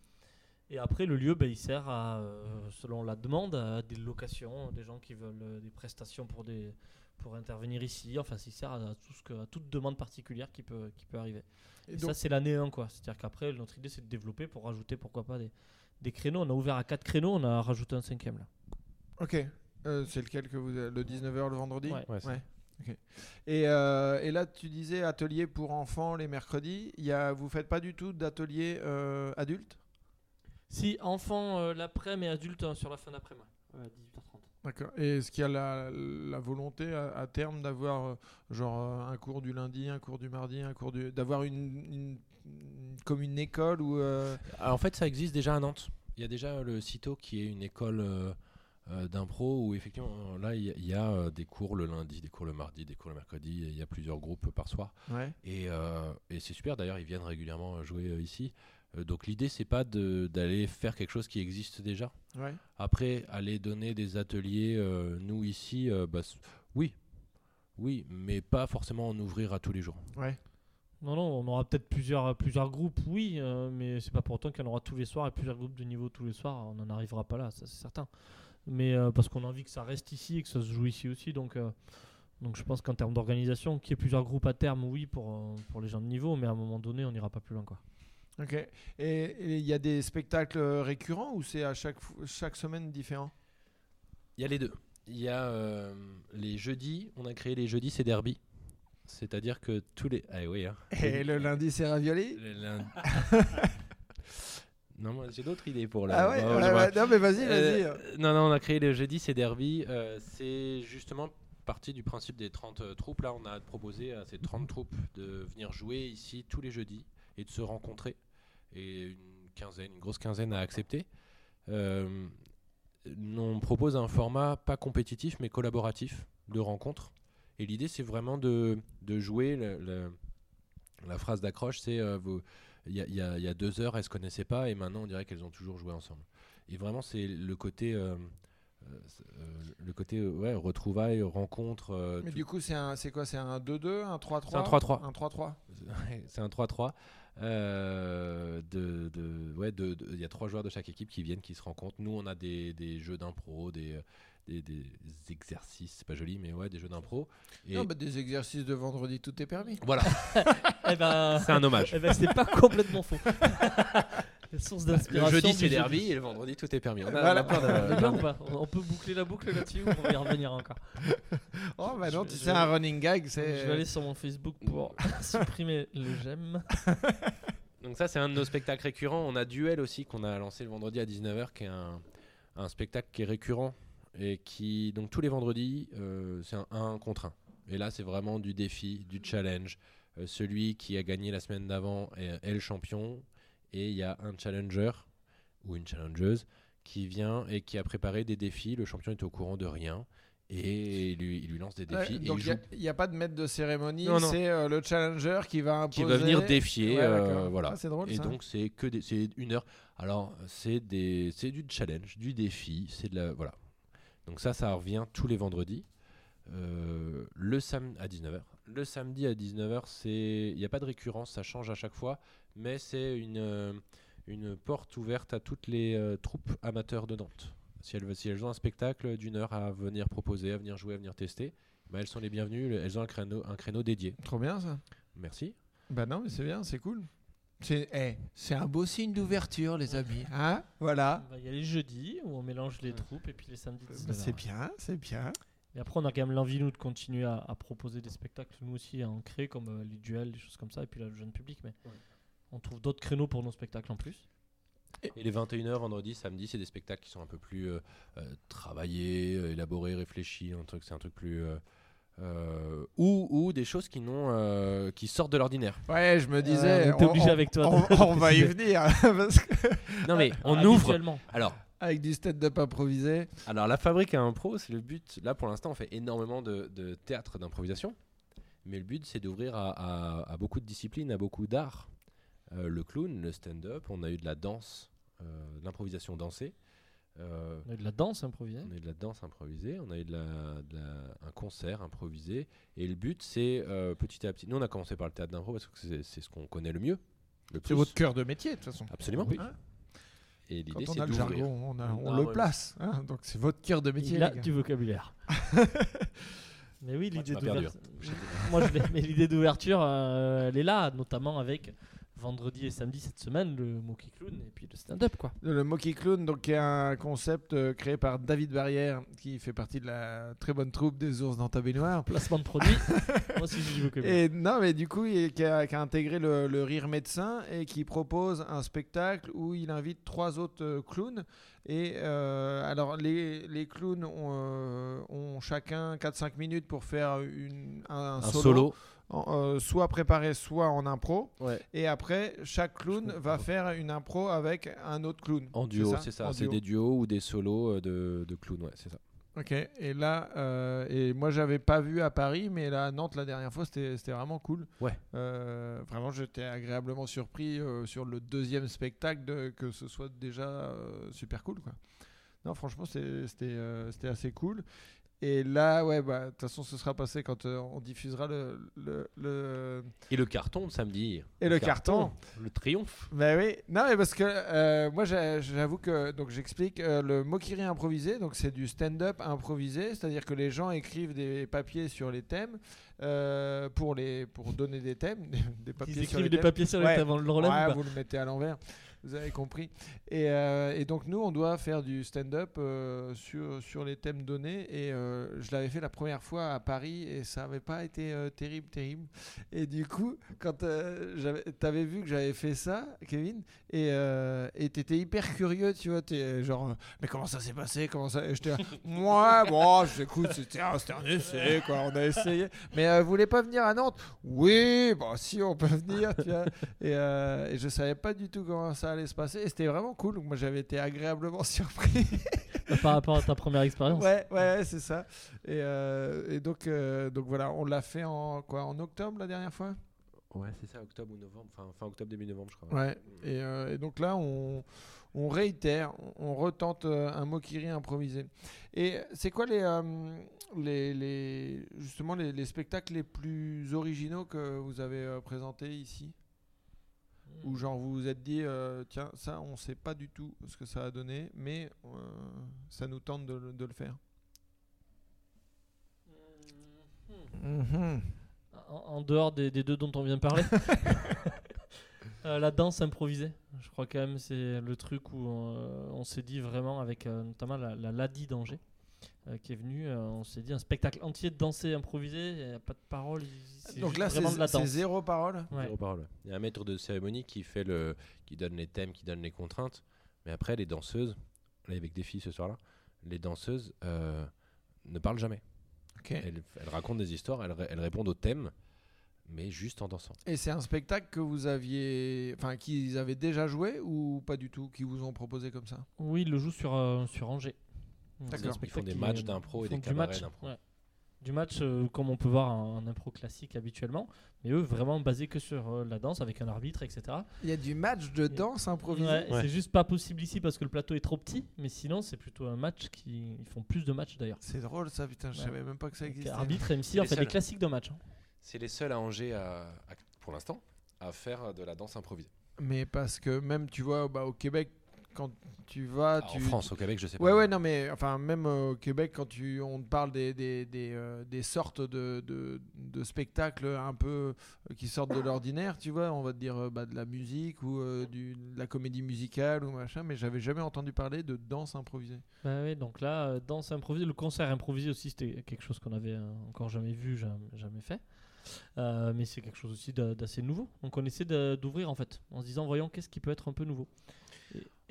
Et après, le lieu, ben, il sert à, euh, selon la demande, à des locations, des gens qui veulent euh, des prestations pour, des, pour intervenir ici. Enfin, il sert à, tout ce que, à toute demande particulière qui peut, qui peut arriver. Et Et donc- ça, c'est l'année 1, quoi. C'est-à-dire qu'après, notre idée, c'est de développer pour rajouter, pourquoi pas, des, des créneaux. On a ouvert à 4 créneaux, on a rajouté un cinquième, là. Ok. Euh, c'est lequel que vous avez Le 19h le vendredi Ouais. Et, euh, et là, tu disais atelier pour enfants les mercredis. Il y a, vous faites pas du tout d'atelier euh, adultes Si, enfant euh, l'après, mais adulte euh, sur la fin d'après-midi. Ouais, 18h30. D'accord. Et est-ce qu'il y a la, la volonté à, à terme d'avoir euh, genre euh, un cours du lundi, un cours du mardi, un cours du d'avoir une, une- une- comme une école ou euh, en fait, ça existe déjà à Nantes. Il y a déjà le CITO qui est une école euh, euh, d'impro où effectivement là il y y a, euh, des cours le lundi, des cours le mardi, des cours le mercredi. Il y a plusieurs groupes par soir. ouais. Et, euh, et c'est super, d'ailleurs, ils viennent régulièrement jouer euh, ici. Euh, donc l'idée, c'est pas d'aller faire quelque chose qui existe déjà. Ouais. Après, aller donner des ateliers, euh, nous ici, euh, bah, oui, oui, mais pas forcément en ouvrir à tous les jours. Ouais. Non, non, on aura peut-être plusieurs, plusieurs groupes, oui, euh, mais c'est pas pour autant qu'il y en aura tous les soirs et plusieurs groupes de niveau tous les soirs. On n'en arrivera pas là, ça c'est certain. Mais euh, parce qu'on a envie que ça reste ici et que ça se joue ici aussi. Donc, euh, donc je pense qu'en termes d'organisation, qu'il y ait plusieurs groupes à terme, oui, pour, pour les gens de niveau, mais à un moment donné, on n'ira pas plus loin. Quoi. Ok. Et il y a des spectacles récurrents ou c'est à chaque chaque semaine différent? Il y a les deux. Il y a euh, les jeudis, on a créé les jeudis, c'est derby. C'est-à-dire que tous les. Ah oui, hein. Et le lundi c'est ravioli? Le lundi- non, moi j'ai d'autres idées pour la. Ah ouais, ouais, Non mais vas-y, vas-y. Euh, non, non, on a créé le jeudi, c'est Derby. Euh, c'est justement parti du principe des 30 euh, troupes. Là, on a proposé à ces 30 troupes de venir jouer ici tous les jeudis et de se rencontrer. Et une quinzaine, une grosse quinzaine a accepté. Euh, on propose un format pas compétitif mais collaboratif de rencontre. Et l'idée, c'est vraiment de, jouer. la phrase d'accroche, c'est euh, il y, a- deux heures, elles se connaissaient pas et maintenant on dirait qu'elles ont toujours joué ensemble. Et vraiment, c'est le côté, euh, le côté euh, ouais, retrouvailles, rencontre. euh, Mais tout- du coup, c'est un c'est quoi C'est un 2-2, un 3-3 C'est un 3-3. Un 3-3. c'est un 3-3. euh, de, de- ouais, de- de- il y a trois joueurs de chaque équipe qui viennent, qui se rencontrent. Nous, on a des, des jeux d'impro, des, euh, des, des exercices, c'est pas joli, mais ouais, des jeux d'impro. Et Non, bah, des exercices de vendredi, tout est permis. voilà, Eh ben, c'est un hommage. eh ben c'est pas complètement faux. Source Le d'inspiration. jeudi, du c'est derby et le vendredi, tout est permis. On a, Voilà. on a plein de- On est bien ou pas On peut boucler la boucle là-dessus ou on va y revenir encore Oh bah non, Je- tu sais, un running gag, Je vais aller sur mon Facebook pour supprimer le j'aime. Donc ça, c'est un de nos spectacles récurrents. On a Duel aussi qu'on a lancé le vendredi à 19h, qui est un, un spectacle qui est récurrent et qui, donc tous les vendredis, euh, c'est un 1 contre 1. Et là, c'est vraiment du défi, du challenge. Euh, celui qui a gagné la semaine d'avant est, est le champion. Et il y a un challenger ou une challengeuse qui vient et qui a préparé des défis. Le champion est au courant de rien. Et il lui, il lui lance des Ouais, défis. et donc il joue n'y a, pas de maître de cérémonie, c'est euh, le challenger qui va imposer. qui va venir défier. Ouais, euh, voilà. Ah, c'est drôle Et ça. donc c'est que des- c'est une heure. Alors c'est des c'est du challenge, du défi, c'est de la voilà. Donc ça ça revient tous les vendredis. Euh, le samedi à 19h. Le samedi à 19h, c'est il n'y a pas de récurrence, ça change à chaque fois, mais c'est une euh, une porte ouverte à toutes les euh, troupes amateurs de Nantes. Si elles, si elles ont un spectacle d'une heure à venir proposer, à venir jouer, à venir tester, bah, elles sont les bienvenues. Elles ont un créneau, un créneau dédié. Trop bien ça. Merci. Bah non, mais c'est bien, c'est cool. C'est eh, un beau signe d'ouverture, les amis. Hein Voilà. Bah, Il y a les jeudis où on mélange les troupes et puis les samedis. Bah, 19 c'est bien, c'est bien. Et après, on a quand même l'envie, nous, de continuer à, à proposer des spectacles, nous aussi, à en créer, comme euh, les duels, des choses comme ça, et puis là, le jeune public. Mais on trouve d'autres créneaux pour nos spectacles en plus. Et les 21h vendredi, samedi, c'est des spectacles qui sont un peu plus euh, euh, travaillés, euh, élaborés, réfléchis, un truc, c'est un truc plus euh, euh, ou, ou des choses qui n'ont euh, qui sortent de l'ordinaire. Ouais, je me disais. on était obligé on- avec toi. On, va y venir. parce que Non mais on Ah, ouvre. Alors, avec du stand-up improvisé. alors la fabrique à impro, c'est le but. Là pour l'instant, on fait énormément de, de théâtre d'improvisation, mais le but c'est d'ouvrir à, à- à beaucoup de disciplines, à beaucoup d'arts. Euh, le clown, le stand-up, on a eu de la danse, euh, de l'improvisation dansée. Euh, On a eu de la danse improvisée. On a eu de la danse improvisée, on a eu de la, de la- un concert improvisé. Et le but, c'est euh, petit à petit. Nous, on a commencé par le théâtre d'impro parce que c'est ce qu'on connaît le mieux. Le C'est votre cœur de métier, de toute façon. Absolument. Oui. Hein Et l'idée, on c'est le jargon, on, a- on le ouais. place. hein. donc c'est votre cœur de métier. Il a du vocabulaire. Mais oui, l'idée d'ouverture. Moi, je l'ai. Mais l'idée d'ouverture, euh, elle est là, notamment avec vendredi et samedi cette semaine, le Moki Clown et puis le stand-up quoi. Le Moki Clown, donc, qui est un concept euh, créé par David Barrière, qui fait partie de la très bonne troupe des ours dans ta baignoire. Placement de produit. Moi aussi au Québec. Et non, mais du coup, il, qui, a, qui a intégré le, le rire médecin et qui propose un spectacle où il invite trois autres euh, clowns. Et euh, alors, les, les clowns ont, euh, ont chacun 4-5 minutes pour faire une, un, un Un solo, solo. En- euh, soit préparé, soit en impro. Ouais. Et après, chaque clown va faire une impro avec un autre clown. En duo, C'est ça C'est des duos ou des solos euh, de, de clowns, ouais, c'est ça. Ok, et là, euh, et moi j'avais pas vu à Paris, mais là à Nantes la dernière fois c'était vraiment cool. Ouais. Euh, vraiment, j'étais agréablement surpris euh, sur le deuxième spectacle de, que ce soit déjà super cool quoi. Non, franchement, c'était assez cool. Et là, ouais, bah de toute façon, ce sera passé quand euh, on diffusera le, le, le- Et le carton de samedi. Et le carton. Le triomphe. Bah oui, non mais parce que euh, moi j'a- j'avoue que donc j'explique euh, le Mokiri improvisé, donc c'est du stand-up improvisé, c'est-à-dire que les gens écrivent des papiers sur les thèmes euh, pour les pour donner des thèmes, des, des papiers Ils sur écrivent les des thèmes. papiers sur les Ouais. tables, on le relève Ouais, vous le mettez à l'envers. Vous avez compris. Et, euh, et donc nous, on doit faire du stand-up euh, sur, sur les thèmes donnés. Et euh, je l'avais fait la première fois à Paris et ça n'avait pas été terrible, terrible. Et du coup, quand tu avais vu que j'avais fait ça, Kevin, et et t'étais hyper curieux, tu vois, t'es genre, mais comment ça s'est passé? Comment ça? Moi, bon, écoute, c'était un, essai, quoi, on a essayé. Mais vous voulez pas venir à Nantes? Oui, bon, si, on peut venir, tu. Et, et je savais pas du tout comment ça allait se passer. Et c'était vraiment cool. Donc moi, j'avais été agréablement surpris. Par rapport à ta première expérience. ouais, ouais, ouais, c'est ça. Et, euh, et donc, euh, donc voilà, on l'a fait en quoi En octobre la dernière fois? Ouais, c'est ça, octobre ou novembre. Enfin, fin octobre, début novembre, je crois. Ouais. Et, euh, et donc là, on, on réitère, on, retente un Mokiri improvisé. Et c'est quoi les, euh, les, les justement les, les spectacles les plus originaux que vous avez présentés ici? Ou genre vous vous êtes dit, euh, tiens, ça, on sait pas du tout ce que ça a donné, mais euh, ça nous tente de, le- de le faire. En, en dehors des, des deux dont on vient de parler. Euh, la danse improvisée, je crois quand même c'est le truc où on s'est dit vraiment avec notamment la, la Ladi d'Angers euh, qui est venue, euh, on s'est dit un spectacle entier de danser improvisé, il n'y a pas de parole, c'est Donc là, c'est vraiment de la c'est danse. zéro parole. Ouais. Zéro parole. Il y a un maître de cérémonie qui fait le, qui donne les thèmes, qui donne les contraintes. Mais après, les danseuses, là avec des filles ce soir-là, les danseuses euh, ne parlent jamais. Ok. Elles, elles racontent des histoires, elles, ré- elles répondent aux thèmes, mais juste en dansant. Et c'est un spectacle que vous aviez, enfin, qu'ils avaient déjà joué ou pas du tout, qui vous ont proposé comme ça? Oui, il le joue sur, euh, sur Angers. D'accord. Ils font des matchs d'impro et des du cabarets match, d'impro. ouais. Du match euh, comme on peut voir en, en impro classique habituellement, mais eux vraiment basés que sur euh, la danse avec un arbitre, etc. Il y a du match de danse improvisé. Ouais, Ouais. C'est juste pas possible ici parce que le plateau est trop petit, mais sinon c'est plutôt un match qui ils font plus de matchs d'ailleurs. C'est drôle ça, putain, je savais même pas que ça Donc, existait. arbitre MC, C'est en les fait des classiques de match. hein. C'est les seuls à Angers, à- à- pour l'instant, à faire de la danse improvisée. Mais parce que même, tu vois, bah, au Québec, quand tu vas, Ah, tu... En France, au Québec, je sais pas. Ouais, ouais, non, mais enfin, même euh, au Québec, quand tu, on te parle des, des, des, euh, des sortes de, de, de spectacles un peu euh, qui sortent de l'ordinaire, tu vois, on va te dire euh, bah, de la musique ou euh, du, de la comédie musicale ou machin, mais j'avais jamais entendu parler de danse improvisée. Bah ouais, donc là, euh, danse improvisée, le concert improvisé aussi, c'était quelque chose qu'on avait euh, encore jamais vu, jamais, jamais fait. Euh, mais c'est quelque chose aussi d'a- d'assez nouveau. Donc on essaie d'ouvrir en fait, en se disant, voyons, qu'est-ce qui peut être un peu nouveau?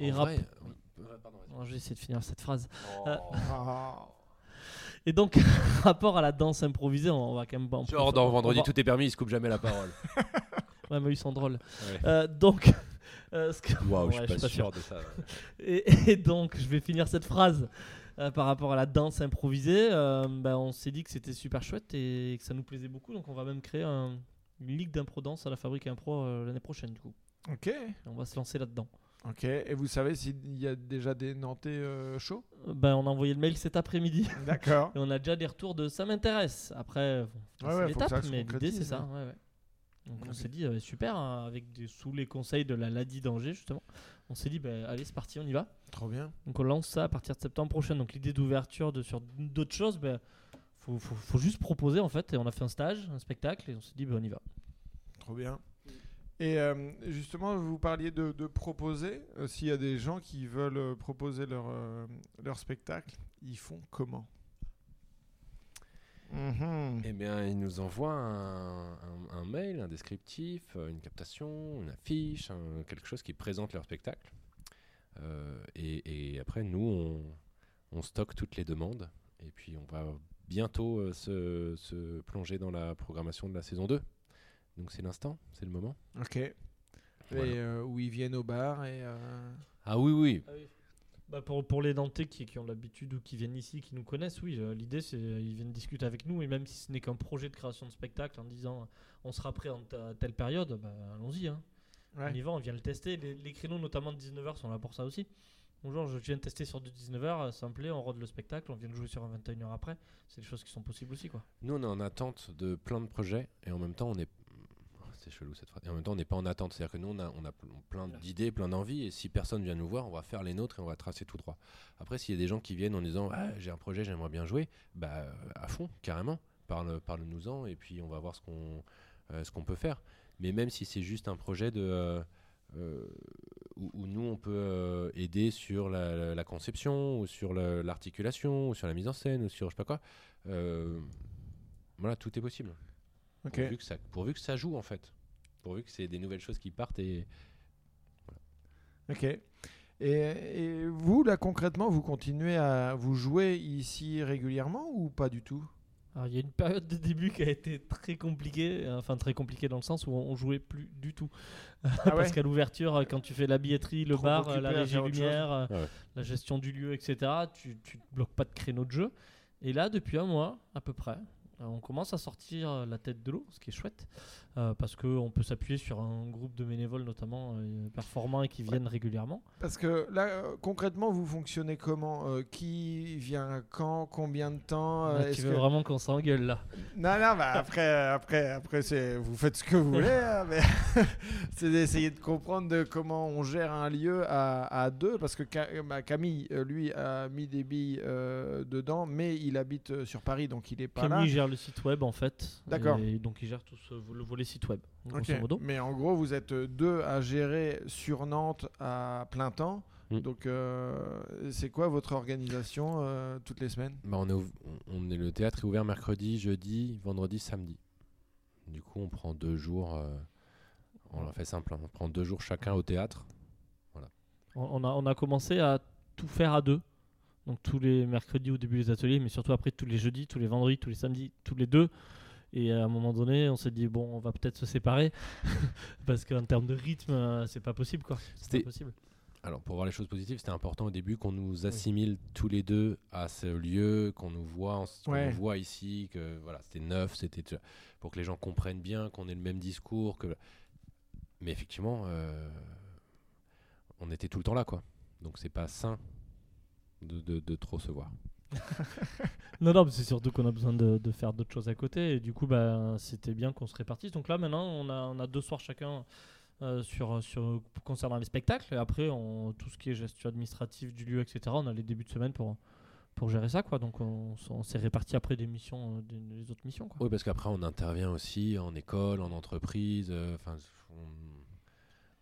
Et, En rap- vrai, pardon, je vais essayer de finir cette phrase. Oh. Euh. Et donc, rapport à la danse improvisée, on va quand même. on Genre peut- dans Vendredi, va- tout est permis, il se coupe jamais la parole. Ouais, mais ils sont drôles. Ouais. Euh, donc. euh, ce que- Waouh, Ouais, je suis pas sûr de ça. Et, et donc, je vais finir cette phrase euh, par rapport à la danse improvisée. Euh, ben, on s'est dit que c'était super chouette et que ça nous plaisait beaucoup. Donc, on va même créer un- une ligue d'impro danse à la Fabrique Impro euh, l'année prochaine, du coup. Ok, Et on va se lancer là-dedans. Ok. Et vous savez s'il y a déjà des Nantais euh, chauds? Ben, on a envoyé le mail cet après-midi D'accord. et on a déjà des retours de ça m'intéresse. Après, Ouais, c'est ouais, ça l'étape, mais l'idée c'est ça. hein. ouais, ouais. Donc, on s'est dit, euh, super, hein, avec des, sous les conseils de la Ladi d'Angers, justement. On s'est dit, ben, allez, c'est parti, on y va. Trop bien. Donc on lance ça à partir de septembre prochain. Donc l'idée d'ouverture de, sur d'autres choses, ben, faut, faut, faut juste proposer en fait. Et on a fait un stage, un spectacle, et on s'est dit, ben, on y va. Trop bien. Et euh, justement, vous parliez de, de proposer. Euh, S'il y a des gens qui veulent euh, proposer leur, euh, leur spectacle, ils font comment? Mhm. Eh bien, ils nous envoient un, un- un mail, un descriptif, une captation, une affiche, un- quelque chose qui présente leur spectacle. Euh, et, et après, nous, on, on stocke toutes les demandes. Et puis, on va bientôt euh, se, se plonger dans la programmation de la saison 2. Donc, c'est l'instant, c'est le moment. Ok. Et euh, où ils viennent au bar et. euh, Ah oui, oui. Bah pour, pour les Nantais qui, qui ont l'habitude ou qui viennent ici, qui nous connaissent, oui, euh, l'idée c'est ils viennent discuter avec nous et même si ce n'est qu'un projet de création de spectacle en disant on sera prêt à telle période, bah, allons-y. Hein. ouais. On y va, on vient le tester. Les, les créneaux, notamment de 19h, sont là pour ça aussi. Bonjour, je viens de tester sur du 19h, ça me plaît, on rôde le spectacle, on vient de jouer sur un 21h après. C'est des choses qui sont possibles aussi, quoi. Nous, on est en attente de plein de projets et en même temps, on est. C'est chelou cette phrase. Et en même temps, on n'est pas en attente. C'est-à-dire que nous, on a, on a pl- plein d'idées, plein d'envies. Et si personne vient nous voir, on va faire les nôtres et on va tracer tout droit. Après, s'il y a des gens qui viennent en disant Ah, J'ai un projet, j'aimerais bien jouer, bah, à fond, carrément. Parle- Parle-nous-en et puis on va voir ce qu'on euh, ce qu'on peut faire. Mais même si c'est juste un projet de. euh, euh, où, où nous on peut aider sur la, la- conception ou sur l'articulation ou sur la mise en scène ou sur je sais pas quoi voilà tout est possible Pourvu, que ça, pourvu que ça joue en fait pourvu que c'est des nouvelles choses qui partent et Ok. Et, et vous, là, concrètement, vous continuez à vous jouer ici régulièrement ou pas du tout? Alors, il y a une période de début qui a été très compliquée, enfin très compliquée dans le sens où on, jouait plus du tout. Parce Ah ouais? qu'à l'ouverture, quand tu fais la billetterie, le Trop bar, la régie lumière, Ah ouais. la gestion du lieu, etc., tu, te bloques pas de créneau de jeu. Et là, depuis un mois à peu près, on commence à sortir euh, la tête de l'eau, ce qui est chouette, euh, parce qu'on peut s'appuyer sur un groupe de bénévoles notamment euh, performants et qui viennent régulièrement. Parce que là, euh, concrètement, vous fonctionnez comment Euh, Qui vient quand Combien de temps Euh, Là, tu veux que- vraiment qu'on s'engueule là Non, non, bah après, après, après c'est, vous faites ce que vous voulez, hein, mais c'est d'essayer de comprendre de comment on gère un lieu à, à deux, parce que bah, Camille, euh, lui, a mis des billes euh, dedans, mais il habite euh, sur Paris, donc il est pas Camille là. gère le site web en fait. D'accord. Et donc il gère tout ce, le volet site web, grosso Ok, modo. Mais en gros, vous êtes deux à gérer sur Nantes à plein temps. Mm. Donc, euh, c'est quoi votre organisation euh, toutes les semaines? Bah, on est, ouv- on est le théâtre est ouvert mercredi jeudi vendredi samedi du coup on prend deux jours euh, on l'a fait simple hein, on prend deux jours chacun au théâtre On, on a, on a commencé à tout faire à deux. Donc tous les mercredis au début des ateliers, mais surtout après tous les jeudis, tous les vendredis, tous les samedis, tous les deux. Et à un moment donné, on s'est dit bon, on va peut-être se séparer parce qu'en termes de rythme, euh, c'est pas possible quoi. C'était- possible. Alors, pour voir les choses positives, c'était important au début qu'on nous assimile tous les deux à ce lieu, qu'on nous voit, qu'on Ouais. voit ici, que voilà, c'était neuf, c'était pour que les gens comprennent bien qu'on ait le même discours. Que... Mais effectivement, euh, on était tout le temps là, quoi. Donc, c'est pas sain de, de- de trop se voir. Non, non, c'est surtout qu'on a besoin de, de faire d'autres choses à côté. Et du coup, bah, c'était bien qu'on se répartisse. Donc là, maintenant, on a, on a deux soirs chacun euh, sur, sur, concernant les spectacles. Et après, on, tout ce qui est gestion administrative du lieu, etc., on a les débuts de semaine pour, pour gérer ça. Quoi. Donc on, s'est réparti après des missions, euh, des, des autres missions. Quoi. Oui, parce qu'après, on intervient aussi en école, en entreprise. euh, Enfin, on-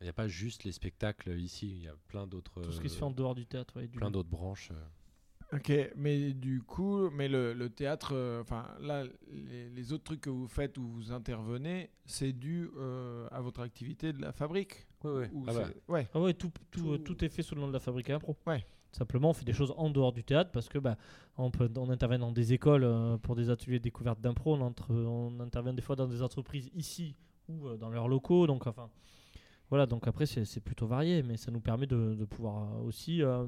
il n'y a pas juste les spectacles ici, il y a plein d'autres Tout ce qui se fait en dehors du théâtre. ouais, du plein d'autres branches. euh. Ok, mais du coup, mais le, le théâtre, euh, enfin là, les, les autres trucs que vous faites où vous intervenez, c'est dû euh, à votre activité de la fabrique? Ou Ah bah, ouais. Ah ouais, tout, tout, euh, Tout- tout est fait sous le nom de la fabrique à impro. Ouais. Simplement, on fait des choses en dehors du théâtre parce que bah, on, peut, on intervient dans des écoles euh, pour des ateliers de découverte d'impro. On, entre- on intervient des fois dans des entreprises ici ou euh, dans leurs locaux. Donc, enfin, voilà. Donc après, c'est plutôt varié, mais ça nous permet de, de pouvoir euh, aussi euh,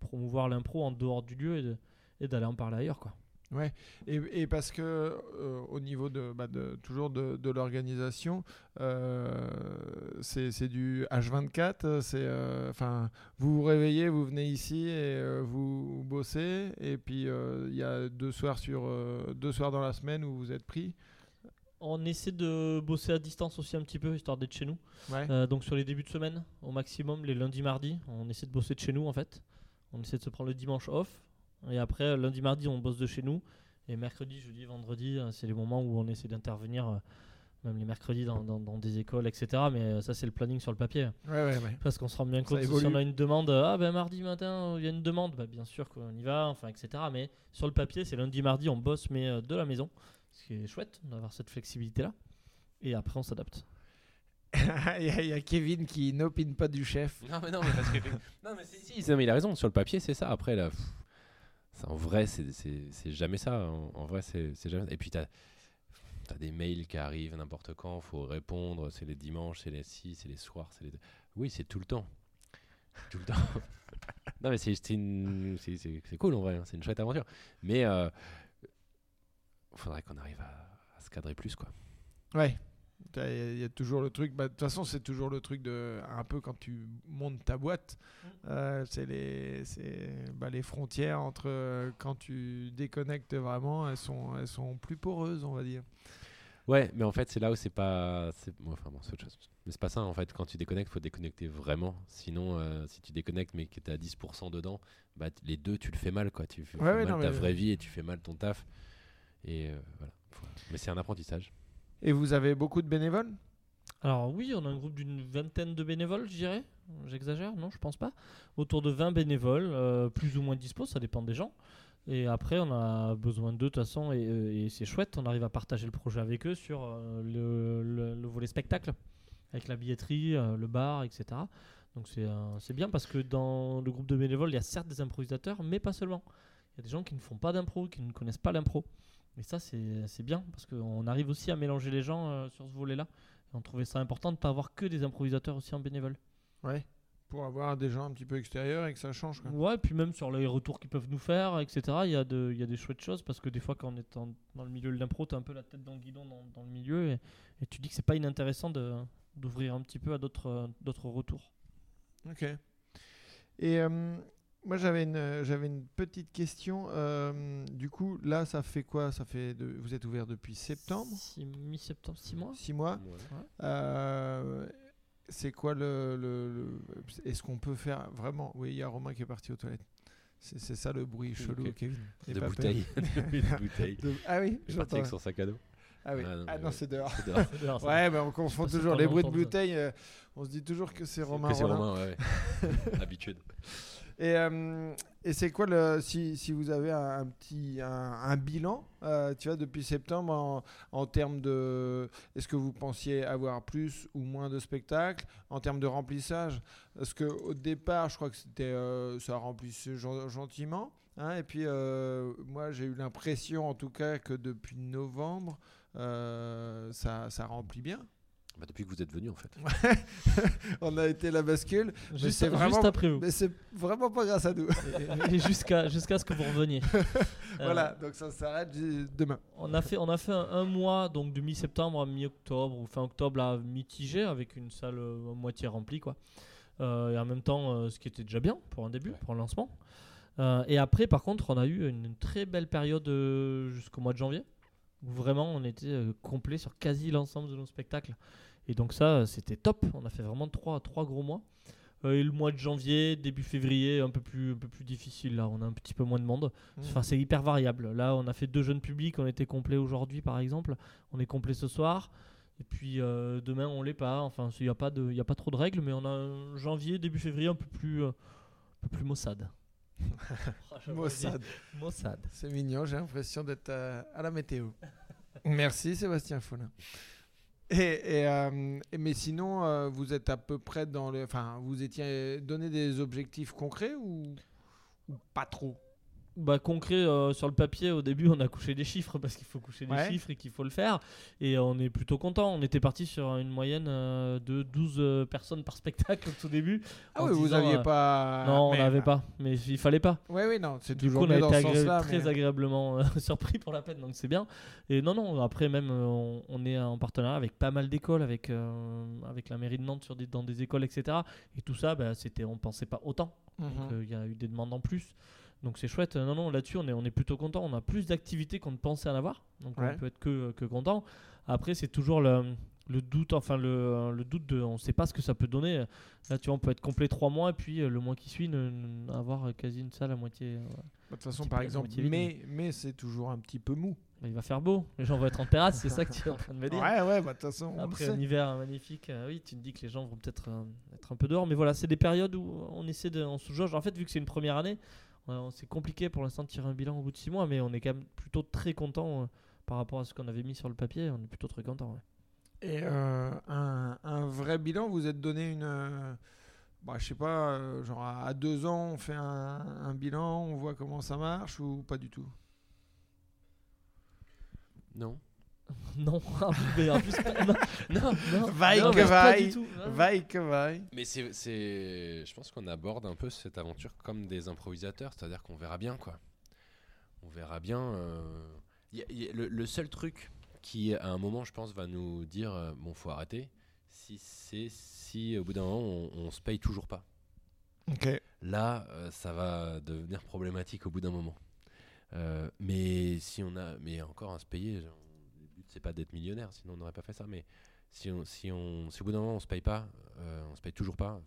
promouvoir l'impro en dehors du lieu et d'aller en parler ailleurs, quoi. Et, et parce que euh, au niveau de, bah, de toujours de, de l'organisation, euh, c'est du H24. C'est enfin vous vous réveillez, vous venez ici et vous bossez. Et puis il y a deux soirs sur deux soirs dans la semaine où vous êtes pris. On essaie de bosser à distance aussi un petit peu, histoire d'être chez nous. Ouais. Euh, donc sur les débuts de semaine, au maximum, les lundis, mardis, on essaie de bosser de chez nous en fait. On essaie de se prendre le dimanche off. Et après, lundi, mardi, on bosse de chez nous. Et mercredi, jeudi, vendredi, euh, c'est les moments où on essaie d'intervenir euh, même les mercredis dans, dans- dans des écoles, etc. Mais ça, c'est le planning sur le papier. Ouais, ouais, ouais. Parce qu'on se rend bien compte que si on a une demande, ah ben mardi matin, il y a une demande, bah, bien sûr qu'on y va, enfin, etc. Mais sur le papier, c'est lundi, mardi, on bosse, mais de la maison. Ce qui est chouette d'avoir cette flexibilité-là. Et après, on s'adapte. il, y a, il y a Kevin qui n'opine pas du chef. Non, mais non, mais parce que. non, mais si, si, non, mais il a raison. Sur le papier, c'est ça. Après, là, pff, ça, en vrai, c'est- jamais ça. En, en vrai, c'est c'est jamais. Et puis, t'as as des mails qui arrivent n'importe quand. faut répondre. C'est les dimanches, c'est les si, c'est les soirs. c'est les. Oui, c'est tout le temps. Tout le temps. non, mais c'est c'est une- c'est- c'est- c'est cool en vrai. hein, C'est une chouette aventure. Mais euh, faudrait qu'on arrive à, à se cadrer plus, quoi. Ouais. Il y a- il y, a toujours le truc. bah, De toute façon, c'est toujours le truc de. Un peu quand tu montes ta boîte. euh, c'est les, c'est, bah, les frontières entre euh, quand tu déconnectes vraiment, elles sont, elles sont plus poreuses, on va dire. Ouais, mais en fait, c'est là où c'est pas. c'est- bon, Enfin, bon, c'est autre chose. Mais c'est pas ça, en fait. Quand tu déconnectes, faut déconnecter vraiment. Sinon, euh, si tu déconnectes mais que tu à 10% dedans, bah, les deux, tu le fais mal, quoi. Tu fais Ouais, fais ouais, mal non, ta mais- vraie vie et tu fais mal ton taf. Et euh, voilà. Mais c'est un apprentissage. Et vous avez beaucoup de bénévoles? Alors oui, on a un groupe d'une vingtaine de bénévoles, je dirais. J'exagère, non, je pense pas. Autour de 20 bénévoles, euh, plus ou moins dispo, ça dépend des gens. Et après, on a besoin d'eux de toute façon, et, euh, et c'est chouette, on arrive à partager le projet avec eux sur euh, le, le- le volet spectacle, avec la billetterie, euh, le bar, etc. Donc c'est euh, c'est bien parce que dans le groupe de bénévoles, il y a certes des improvisateurs, mais pas seulement. Il y a des gens qui ne font pas d'impro, qui ne connaissent pas l'impro. Et ça, c'est bien parce qu'on arrive aussi à mélanger les gens euh, sur ce volet-là. Et on trouvait ça important de ne pas avoir que des improvisateurs aussi en bénévole. Ouais. Pour avoir des gens un petit peu extérieurs et que ça change. Quoi. Ouais, puis même sur les retours qu'ils peuvent nous faire, etc. Il y, a de- y a des chouettes choses parce que des fois, quand on est en- dans le milieu de l'impro, tu as un peu la tête dans le guidon dans, dans le milieu et, et tu dis que c'est pas inintéressant d'ouvrir un petit peu à d'autres d'autres retours. Ok. Et euh, moi, j'avais une, j'avais une petite question. Euh, du coup, là, ça fait quoi? Ça fait de, Vous êtes ouvert depuis septembre? Six- Mi-septembre, 6 mois Six mois Euh, C'est quoi le. le- le- Est-ce qu'on peut faire vraiment? Oui, il y a Romain qui est parti aux toilettes. C'est c'est ça le bruit chelou, Ok. Kevin. De bouteilles. de bouteilles. De- Ah oui, est parti j'entends. avec son sac à dos. Ah oui. Ah non, Ah mais non, ouais. c'est dehors. C'est dehors. C'est dehors, ça. Ouais, mais on confond toujours les bruits de bouteilles. euh, on se dit toujours que c'est Romain Que c'est. Romain, ouais, ouais. Habitude. Et, euh, et c'est quoi le si, si vous avez un, petit un, bilan euh, tu vois depuis septembre en, en termes de est-ce que vous pensiez avoir plus ou moins de spectacles en termes de remplissage? Parce que au départ je crois que c'était euh, ça remplissait gen- gentiment hein, et puis moi j'ai eu l'impression en tout cas que depuis novembre ça, ça remplit bien Bah, depuis que vous êtes venu, en fait. on a été la bascule Juste, c'est vraiment- juste après vous. mais c'est vraiment pas grâce à nous et et jusqu'à jusqu'à ce que vous reveniez. Euh, voilà donc ça s'arrête demain On a fait, on a fait un, un mois, donc de mi-septembre à mi-octobre, ou fin octobre à mitigé, avec une salle euh, à moitié remplie. Quoi. Euh, et en même temps, euh, ce qui était déjà bien pour un début, Ouais. pour un lancement. Euh, et après, par contre, on a eu une très belle période jusqu'au mois de janvier, où vraiment on était complet sur quasi l'ensemble de nos spectacles. Et donc ça, c'était top. On a fait vraiment trois, trois gros mois. Euh, et le mois de janvier, début février, un peu plus, un peu plus difficile. Là, on a un petit peu moins de monde. Enfin, c'est hyper variable. Là, on a fait deux jeunes publics, on était complet aujourd'hui, par exemple. On est complet ce soir. Et puis euh, demain, on l'est pas. Enfin, il n'y a, pas de- y a pas trop de règles, mais on a un janvier, début février un peu plus, euh, un peu plus maussade. Mossad. Maussade. C'est mignon, j'ai l'impression d'être euh, à la météo. Merci Sébastien Follin. Et, euh, mais sinon, euh, vous êtes à peu près dans le. Enfin, vous étiez donné des objectifs concrets ou pas trop? Bah, concret euh, sur le papier, au début, on a couché des chiffres parce qu'il faut coucher des chiffres et qu'il faut le faire. Et euh, on est plutôt content. On était parti sur une moyenne euh, de 12 euh, personnes par spectacle au tout début. Ah oui, vous aviez euh, pas. non, on n'avait pas. Mais il fallait pas. Oui, oui, non, c'est Du coup, toujours on a été agré- très mais- agréablement surpris pour la peine, donc c'est bien. Et non, non, après même, on, on est en partenariat avec pas mal d'écoles, avec, avec la mairie de Nantes sur des, dans des écoles, etc. Et tout ça, bah, c'était, on pensait pas autant. Mhm. Donc il y a eu des demandes en plus. Donc c'est chouette. Euh, Non, non, là-dessus, on est, on est plutôt content. On a plus d'activités qu'on ne pensait en avoir. Donc Ouais. on peut être que, que content. Après, c'est toujours le, le doute, enfin le, le doute de, on ne sait pas ce que ça peut donner. Là, tu vois, on peut être complet trois mois et puis euh, le mois qui suit, ne- ne- avoir quasi une salle à moitié. euh, De toute façon, par exemple, mais, mais c'est toujours un petit peu mou. Bah, il va faire beau, les gens vont être en terrasse, c'est ça que tu es en train de me dire. Ouais, ouais, bah de toute façon, Après un hiver magnifique, euh, oui, tu te dis que les gens vont peut-être euh, être un peu dehors, mais voilà, c'est des périodes où on essaie de, on se jauge. En fait, vu que c'est une première année, euh, c'est compliqué pour l'instant de tirer un bilan au bout de 6 mois, mais on est quand même plutôt très content euh, par rapport à ce qu'on avait mis sur le papier. On est plutôt très content. ouais. Et euh, un, un vrai bilan, vous êtes donné une. euh, bah, je sais pas, euh, genre à à deux ans, on fait un, un bilan, on voit comment ça marche ou pas du tout? Non. non, mais en plus, pas- non, non, non, Vaille non, que vaille, du tout. Non. Vaille que vaille. Mais c'est, c'est, je pense qu'on aborde un peu cette aventure comme des improvisateurs, c'est-à-dire qu'on verra bien quoi. On verra bien. euh, y a- y a- le, le seul truc qui, à un moment, je pense, va nous dire euh, bon, faut arrêter. Si c'est si au bout d'un moment on, on se paye toujours pas. Ok. Là, euh, ça va devenir problématique au bout d'un moment. Euh, mais si on a, mais encore à se payer, genre, c'est pas d'être millionnaire, sinon on n'aurait pas fait ça. Mais si on, si on, si au bout d'un moment on se paye pas, euh, on se paye toujours pas.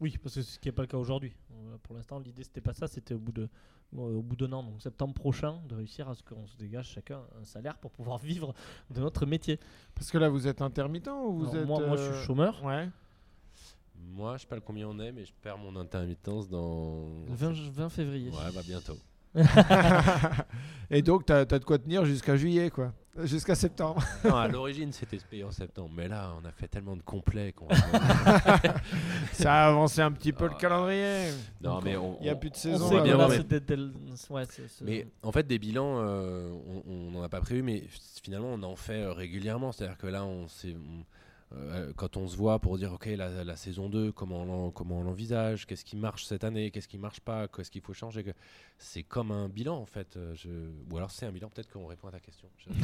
Oui, parce que c'est ce qui n'est pas le cas aujourd'hui. Euh, Pour l'instant, l'idée c'était pas ça, c'était au bout de euh, au bout d'un an, donc septembre prochain, de réussir à ce qu'on se dégage chacun un salaire pour pouvoir vivre de notre métier. Parce que là, vous êtes intermittent ou vous Alors, êtes. moi, moi, je euh, suis chômeur. Ouais. Moi, je sais pas combien on est, mais je perds mon intermittence dans. Le 20, 20 février. Ouais, bah bientôt. Et donc, t'as as de quoi tenir jusqu'à juillet, quoi. Jusqu'à septembre. Non, à l'origine, c'était payer en septembre, mais là, on a fait tellement de complets qu'on. Ça a avancé un petit peu le Ah. calendrier. non, Donc, mais on. Il n'y a plus de On saison. là. bien là, mais- ouais, Mais en fait, des bilans, euh, on n'en a pas prévu, mais finalement, on en fait euh, régulièrement. C'est-à-dire que là, on, s'est- on- euh, quand on se voit pour dire, OK, la, saison 2, comment on, comment on l'envisage, qu'est-ce qui marche cette année, qu'est-ce qui marche pas, qu'est-ce qu'il faut changer, c'est comme un bilan, en fait. euh. Ou alors, c'est un bilan, peut-être qu'on répond à ta question.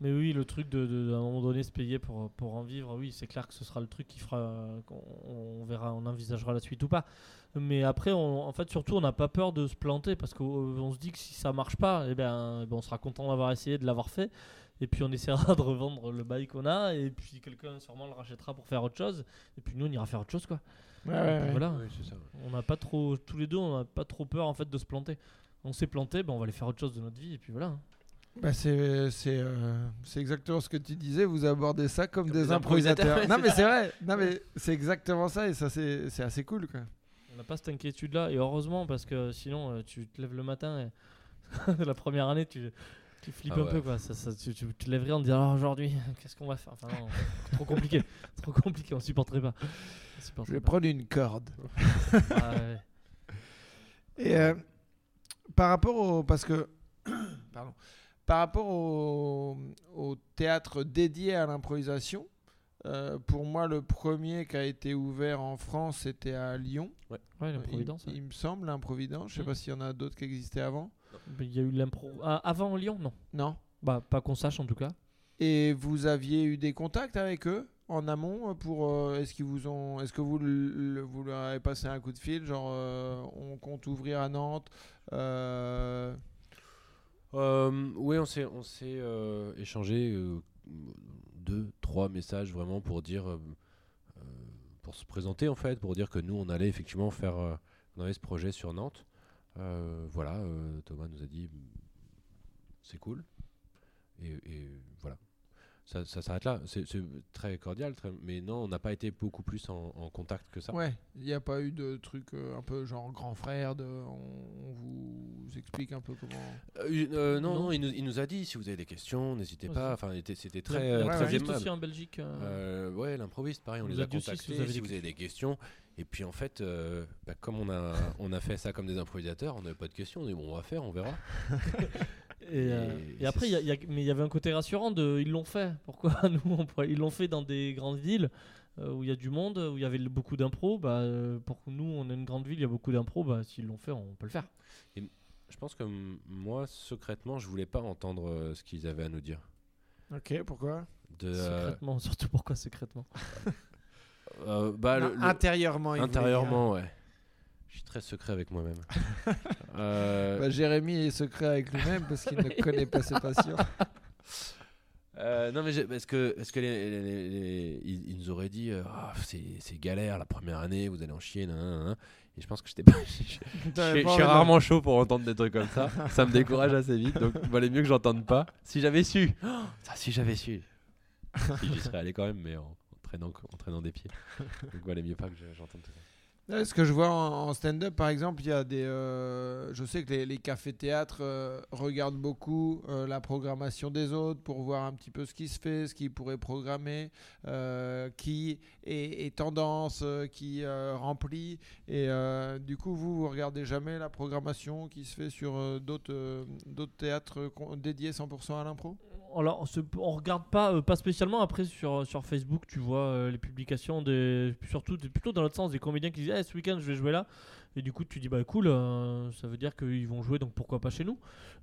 Mais oui, le truc de, un moment donné se payer pour, pour en vivre, oui, c'est clair que ce sera le truc qui fera. On, verra, on envisagera la suite ou pas. Mais après, en fait, surtout, on n'a pas peur de se planter parce qu'on se dit que si ça marche pas, eh ben, eh ben, on sera content d'avoir essayé, de l'avoir fait. Et puis on essaiera de revendre le bail qu'on a. Et puis quelqu'un sûrement le rachètera pour faire autre chose. Et puis nous, on ira faire autre chose, quoi. Ouais, Et ouais, puis ouais. Voilà. Oui, c'est ça. On n'a pas trop, tous les deux, on n'a pas trop peur en fait de se planter. On s'est planté, ben on va aller faire autre chose de notre vie et puis voilà. hein. Bah, c'est c'est euh, c'est exactement ce que tu disais. Vous abordez ça comme, Comme des, des improvisateurs. improvisateurs, non mais c'est vrai. Non mais c'est exactement ça et ça c'est c'est assez cool quoi. On n'a pas cette inquiétude là et heureusement parce que sinon euh, tu te lèves le matin et la première année tu, tu flippes Ah un ouais. peu quoi. Ça, ça- tu, tu te lèverais en te disant Alors, aujourd'hui qu'est-ce qu'on va faire? Enfin non, trop compliqué, trop compliqué, on supporterait pas. On Je vais pas. prendre une corde. Ah, ouais. Et euh, par rapport au parce que pardon par rapport au, au théâtre dédié à l'improvisation. euh, pour moi, le premier qui a été ouvert en France, c'était à Lyon. Ouais. Il, ouais. il me semble, l'improvidence. Je sais Mm. pas s'il y en a d'autres qui existaient avant. Il y a eu l'impro. Ah, avant Lyon Non. Non. Bah, pas qu'on sache en tout cas. Et vous aviez eu des contacts avec eux en amont pour euh, est-ce qu'ils vous ont est-ce que vous le- vous leur avez passé un coup de fil genre euh, on compte ouvrir à Nantes euh, Euh, oui, on s'est, on s'est euh, échangé euh, deux, trois messages vraiment pour dire, pour se présenter en fait, pour dire que nous on allait effectivement faire, euh, on avait ce projet sur Nantes. Euh, voilà, euh, Thomas nous a dit c'est cool. Et, et voilà. Ça, ça s'arrête là. C'est, très cordial, très- mais non, on n'a pas été beaucoup plus en, en contact que ça. ouais il n'y a pas eu de truc euh, un peu genre grand frère de on, on vous explique un peu comment Euh, euh, non, Non. non, il, nous, il nous a dit si vous avez des questions, n'hésitez Ouais, pas. Enfin, c'était très, ouais, très ouais. aimable. aussi en Belgique. euh, Euh, ouais, l'improviste, pareil, on, On les nous a contactés si vous avez si vous avez des questions. Et puis en fait, euh, bah, comme on a, on a fait ça comme des improvisateurs, on n'avait pas de questions, on dit bon, on va faire, on verra. Et, euh, Et et après, c'est- il y a- il y a- mais il y avait un côté rassurant de ils l'ont fait. Pourquoi nous on pourrait- Ils l'ont fait dans des grandes villes euh, où il y a du monde, où il y avait beaucoup d'impro. Bah, euh, pour nous, on est une grande ville, il y a beaucoup d'impro. Bah, s'ils l'ont fait, on peut le faire. Je pense que moi, secrètement, je voulais pas entendre euh, ce qu'ils avaient à nous dire. ok pourquoi? De, euh, Secrètement, surtout pourquoi secrètement? euh, bah, Non, le- le- intérieurement il intérieurement, ouais. Je suis très secret avec moi-même. Euh. Bah, Jérémy est secret avec lui-même parce qu'il ne connaît pas ses patients Euh, non mais parce que que les, les- les- les- ils, ils nous auraient dit euh, Ah, c'est galère la première année vous allez en chier nan, nan, nan. Et je pense que j'étais pas. je suis- rarement chaud pour entendre des trucs comme ça. ça me décourage assez vite. Donc, il valait mieux que j'entende pas. Si j'avais su. Ça, si j'avais su. si j'y serais allé quand même, mais en traînant, en traînant des pieds. Donc, il valait mieux pas que je- j'entende tout ça. Ce que je vois en, en stand-up, par exemple, il y a des. euh, je sais que les, les cafés-théâtres euh, regardent beaucoup euh, la programmation des autres pour voir un petit peu ce qui se fait, ce qu'ils pourraient programmer, euh, qui est, est tendance, euh, qui euh, remplit. Et euh, du coup, vous, vous regardez jamais la programmation qui se fait sur euh, d'autres euh, d'autres théâtres dédiés 100% à l'impro? Alors, on, se- on regarde pas, euh, pas spécialement. Après, sur, sur Facebook, tu vois euh, les publications, des, surtout des- plutôt dans l'autre sens, des comédiens qui disent Eh, ce week-end, je vais jouer là. Et du coup, tu dis Bah cool, euh, ça veut dire qu'ils vont jouer, donc pourquoi pas chez nous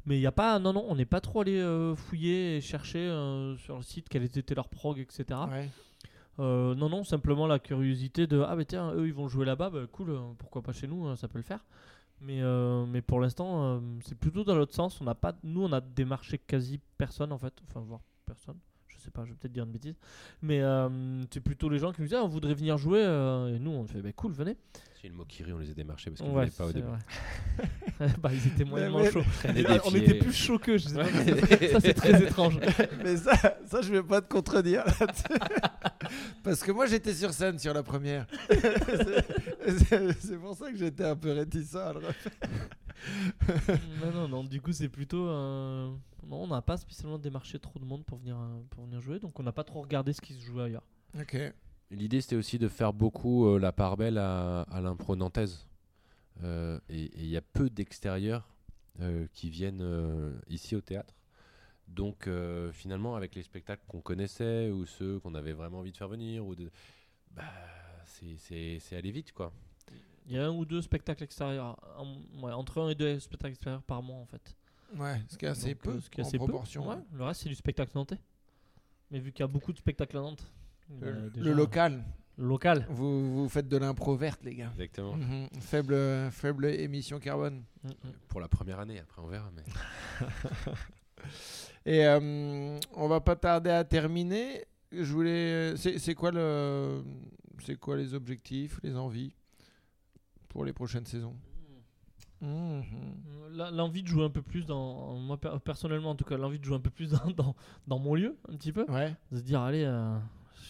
Mais il n'y a pas, non, non, on n'est pas trop allé fouiller et chercher sur le site quelle était leur prog, etc. Ouais. Non, non, simplement la curiosité de Ah, bah tiens, eux ils vont jouer là-bas, bah cool, pourquoi pas chez nous, hein, ça peut le faire. Mais, euh, mais pour l'instant, euh, c'est plutôt dans l'autre sens. On n'a pas, nous, on a démarché quasi personne en fait, enfin, voire personne. Je sais pas, je vais peut-être dire une bêtise. Mais euh, c'est plutôt les gens qui nous disent Ah, on voudrait venir jouer. et nous, on fait Bah cool, venez. Si le Mokiri, on les a démarchés parce qu'ils Ouais, pas au début. bah, ils étaient moyennement mais- chauds. On était plus chauds qu'eux, je sais pas. Ouais. ça, c'est très étrange. Mais ça, ça, je vais pas te contredire là-dessus. Parce que moi, j'étais sur scène sur la première. C'est- pour ça que j'étais un peu réticent à le refaire. non, non, non, du coup, c'est plutôt. euh, Non, on n'a pas spécialement démarché trop de monde pour venir, euh, pour venir jouer, donc on n'a pas trop regardé ce qui se jouait ailleurs. Ok. L'idée, c'était aussi de faire beaucoup euh, la part belle à, à l'impro nantaise. Euh, et il y a peu d'extérieurs euh, qui viennent euh, ici au théâtre. Donc, euh, finalement, avec les spectacles qu'on connaissait ou ceux qu'on avait vraiment envie de faire venir, ou de, bah, c'est- c'est c'est aller vite, quoi. Il y a un ou deux spectacles extérieurs, un- ouais, entre un et deux spectacles extérieurs par mois en fait. Ouais, ce qui est assez Donc, peu ce qui est en assez peu. proportion. Ouais, le reste, c'est du spectacle nantais. Mais vu qu'il y a beaucoup de spectacles à Nantes, Le, déjà- le local. le local. Vous, vous faites de l'impro verte, les gars. Exactement. Mhm. Faible, faible émission carbone. Mm, mm. Pour la première année, après on verra. Mais... Et euh, on va pas tarder à terminer. Je voulais. C'est quoi le. C'est quoi les objectifs, les envies pour les prochaines saisons? La- L'envie de jouer un peu plus dans. Moi, per- personnellement, en tout cas, l'envie de jouer un peu plus dans, dans, dans mon lieu, un petit peu. Ouais. de se dire allez euh,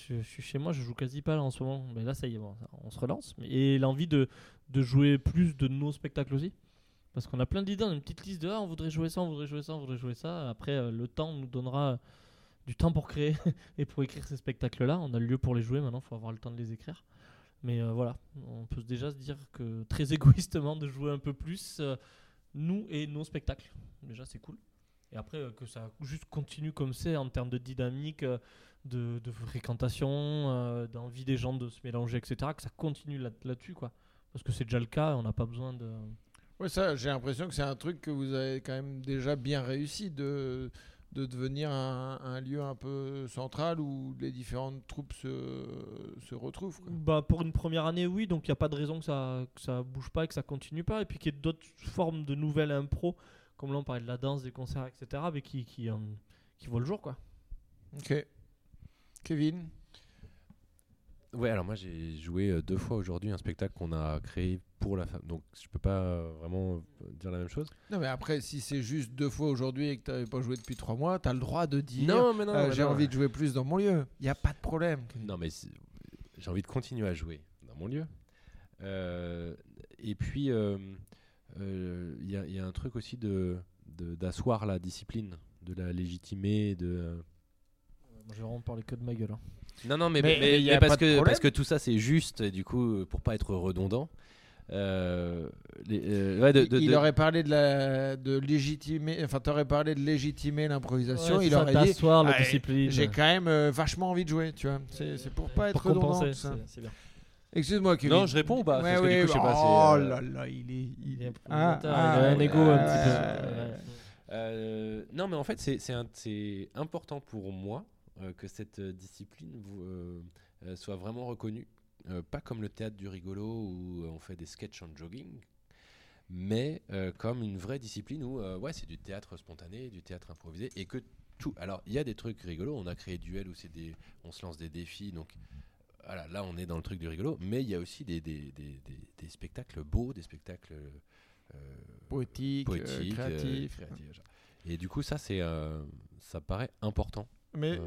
je, suis chez moi je joue quasi pas là en ce moment. Mais là ça y est on se relance. Et l'envie de, jouer plus de nos spectacles aussi. Parce qu'on a plein d'idées on a une petite liste de ah, on voudrait jouer ça on voudrait jouer ça on voudrait jouer ça. Après euh, le temps nous donnera du temps pour créer et pour écrire ces spectacles là on a le lieu pour les jouer maintenant faut avoir le temps de les écrire. Mais euh, voilà on peut déjà se dire que très égoïstement de jouer un peu plus euh, nous et nos spectacles. Déjà c'est cool. Et après que ça juste continue comme c'est en termes de dynamique de, de fréquentation, euh, d'envie des gens de se mélanger, etc. Que ça continue là- là-dessus, quoi. Parce que c'est déjà le cas, on n'a pas besoin de. Ouais, ça, j'ai l'impression que c'est un truc que vous avez quand même déjà bien réussi de, de devenir un, un lieu un peu central où les différentes troupes se, se retrouvent. quoi. Bah, pour une première année, oui, donc il n'y a pas de raison que ça, que ça bouge pas et que ça continue pas. Et puis qu'il y ait d'autres formes de nouvelles impro, comme là on parlait de la danse, des concerts, etc., mais qui, qui, euh, qui voient le jour, quoi. Ok. Kevin Ouais, alors moi j'ai joué euh, deux fois aujourd'hui un spectacle qu'on a créé pour la femme. Donc je peux pas euh, vraiment euh, dire la même chose. Non, mais après, si c'est juste deux fois aujourd'hui et que tu n'avais pas joué depuis trois mois, tu as le droit de dire mais non. euh, mais j'ai non. envie de jouer plus dans mon lieu. Il n'y a pas de problème. Non, mais c'est- j'ai envie de continuer à jouer dans mon lieu. Euh, et puis, il euh, y, a- il y a un truc aussi de de- d'asseoir la discipline, de la légitimer, de... Moi, j'ai vraiment parlé que de ma gueule. hein. Non, non, mais, Mais- mais- mais y a mais pas parce, que, parce que tout ça c'est juste, du coup, pour pas être redondant. euh, les- euh, ouais, de- de- il de- aurait parlé de la de légitimer enfin tu aurais parlé de légitimer l'improvisation Ouais, il c'est ça, aurait dit d'asseoir la Ah, discipline. j'ai quand même euh, vachement envie de jouer tu vois c'est c'est pour pas être pour redondant excuse-moi Kevin Non, je réponds ou pas? Ouais, je sais pas, oh là là il est il est Ah, il a un ah, ego un ah, petit peu. ah. Euh, non, mais en fait, c'est- c'est un- c'est important pour moi que cette euh, discipline euh, euh, soit vraiment reconnue. Euh, pas comme le théâtre du rigolo où euh, on fait des sketchs en jogging, mais euh, comme une vraie discipline où euh, ouais, c'est du théâtre spontané, du théâtre improvisé, et que tout. Alors, il y a des trucs rigolos. On a créé Duel où c'est des, on se lance des défis, donc voilà, là, on est dans le truc du rigolo, mais il y a aussi des, des, des, des- spectacles beaux, des spectacles euh, Poétique, euh, poétiques, euh, créatif. créatifs. Et du coup, ça, c'est, euh, ça paraît important. Mais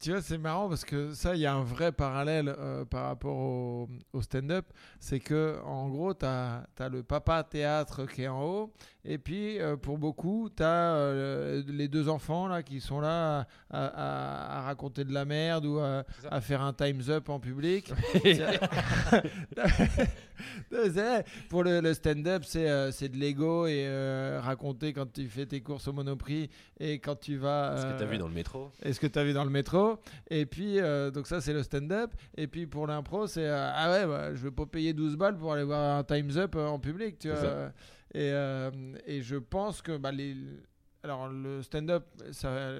Tu vois, c'est marrant parce que ça, il y a un vrai parallèle euh, par rapport au, au stand-up. C'est que, en gros, tu as, le papa théâtre qui est en haut. Et puis, euh, pour beaucoup, tu as les deux enfants là, qui sont là à, à- à raconter de la merde ou à, faire un Time's Up en public. Pour le, le stand-up, c'est euh, de l'ego et euh, raconter quand tu fais tes courses au Monoprix et quand tu vas. ce que tu as euh, vu dans le métro? et ce que tu as vu dans le métro? Et puis, euh, donc ça, c'est le stand-up. Et puis, pour l'impro, c'est euh, Ah ouais, bah, je vais pas payer 12 balles pour aller voir un Time's Up euh, en public. Tu vois. Et, euh, et je pense que bah, les. Alors, le stand-up, ça,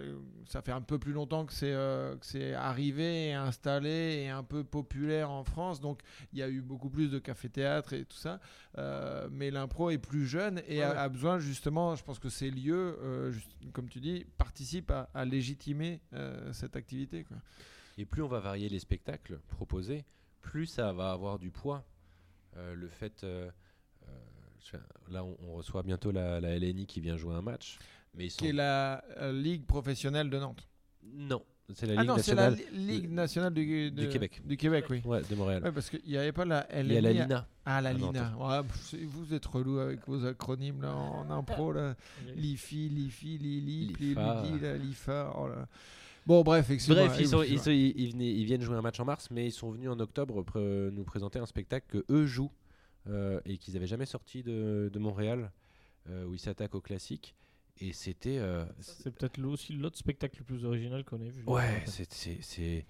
ça fait un peu plus longtemps que c'est euh, que c'est arrivé et installé et un peu populaire en France. Donc, il y a eu beaucoup plus de cafés-théâtres et tout ça. Euh, mais l'impro est plus jeune et Ouais, a, ouais. a besoin, justement, je pense que ces lieux, euh, juste- comme tu dis, participent à, à légitimer euh, cette activité. Quoi. Et plus on va varier les spectacles proposés, plus ça va avoir du poids. Euh, le fait. Euh, euh, là, on, on reçoit bientôt la, la LNI qui vient jouer un match. Mais ils sont... Qui est la euh, Ligue professionnelle de Nantes. Non, c'est la ah Ligue non, c'est la nationale Li- Ligue nationale du, Québec. Du Québec, oui. ouais, de Montréal. Ouais, parce qu'il n'y avait pas la Il y a la LNI. Lina. Ah, la Lina. Ouais, pff, c'est- vous êtes relou avec vos acronymes là, en impro. Là. L'IFI, l'IFI, l'ILI, L'IFA. l'ILI, la- l'IFA. oh là. Bon, bref. Bref, ils, sont- ils, excuse-moi. sont- ils- ils venaient- ils viennent jouer un match en mars, mais ils sont venus en octobre pr- nous présenter un spectacle que eux jouent euh, et qu'ils n'avaient jamais sorti de, de Montréal, euh, où ils s'attaquent au classique. Et c'était. euh, C'est peut-être aussi l'autre spectacle le plus original qu'on ait vu. ouais, c'est- c'est- c'est-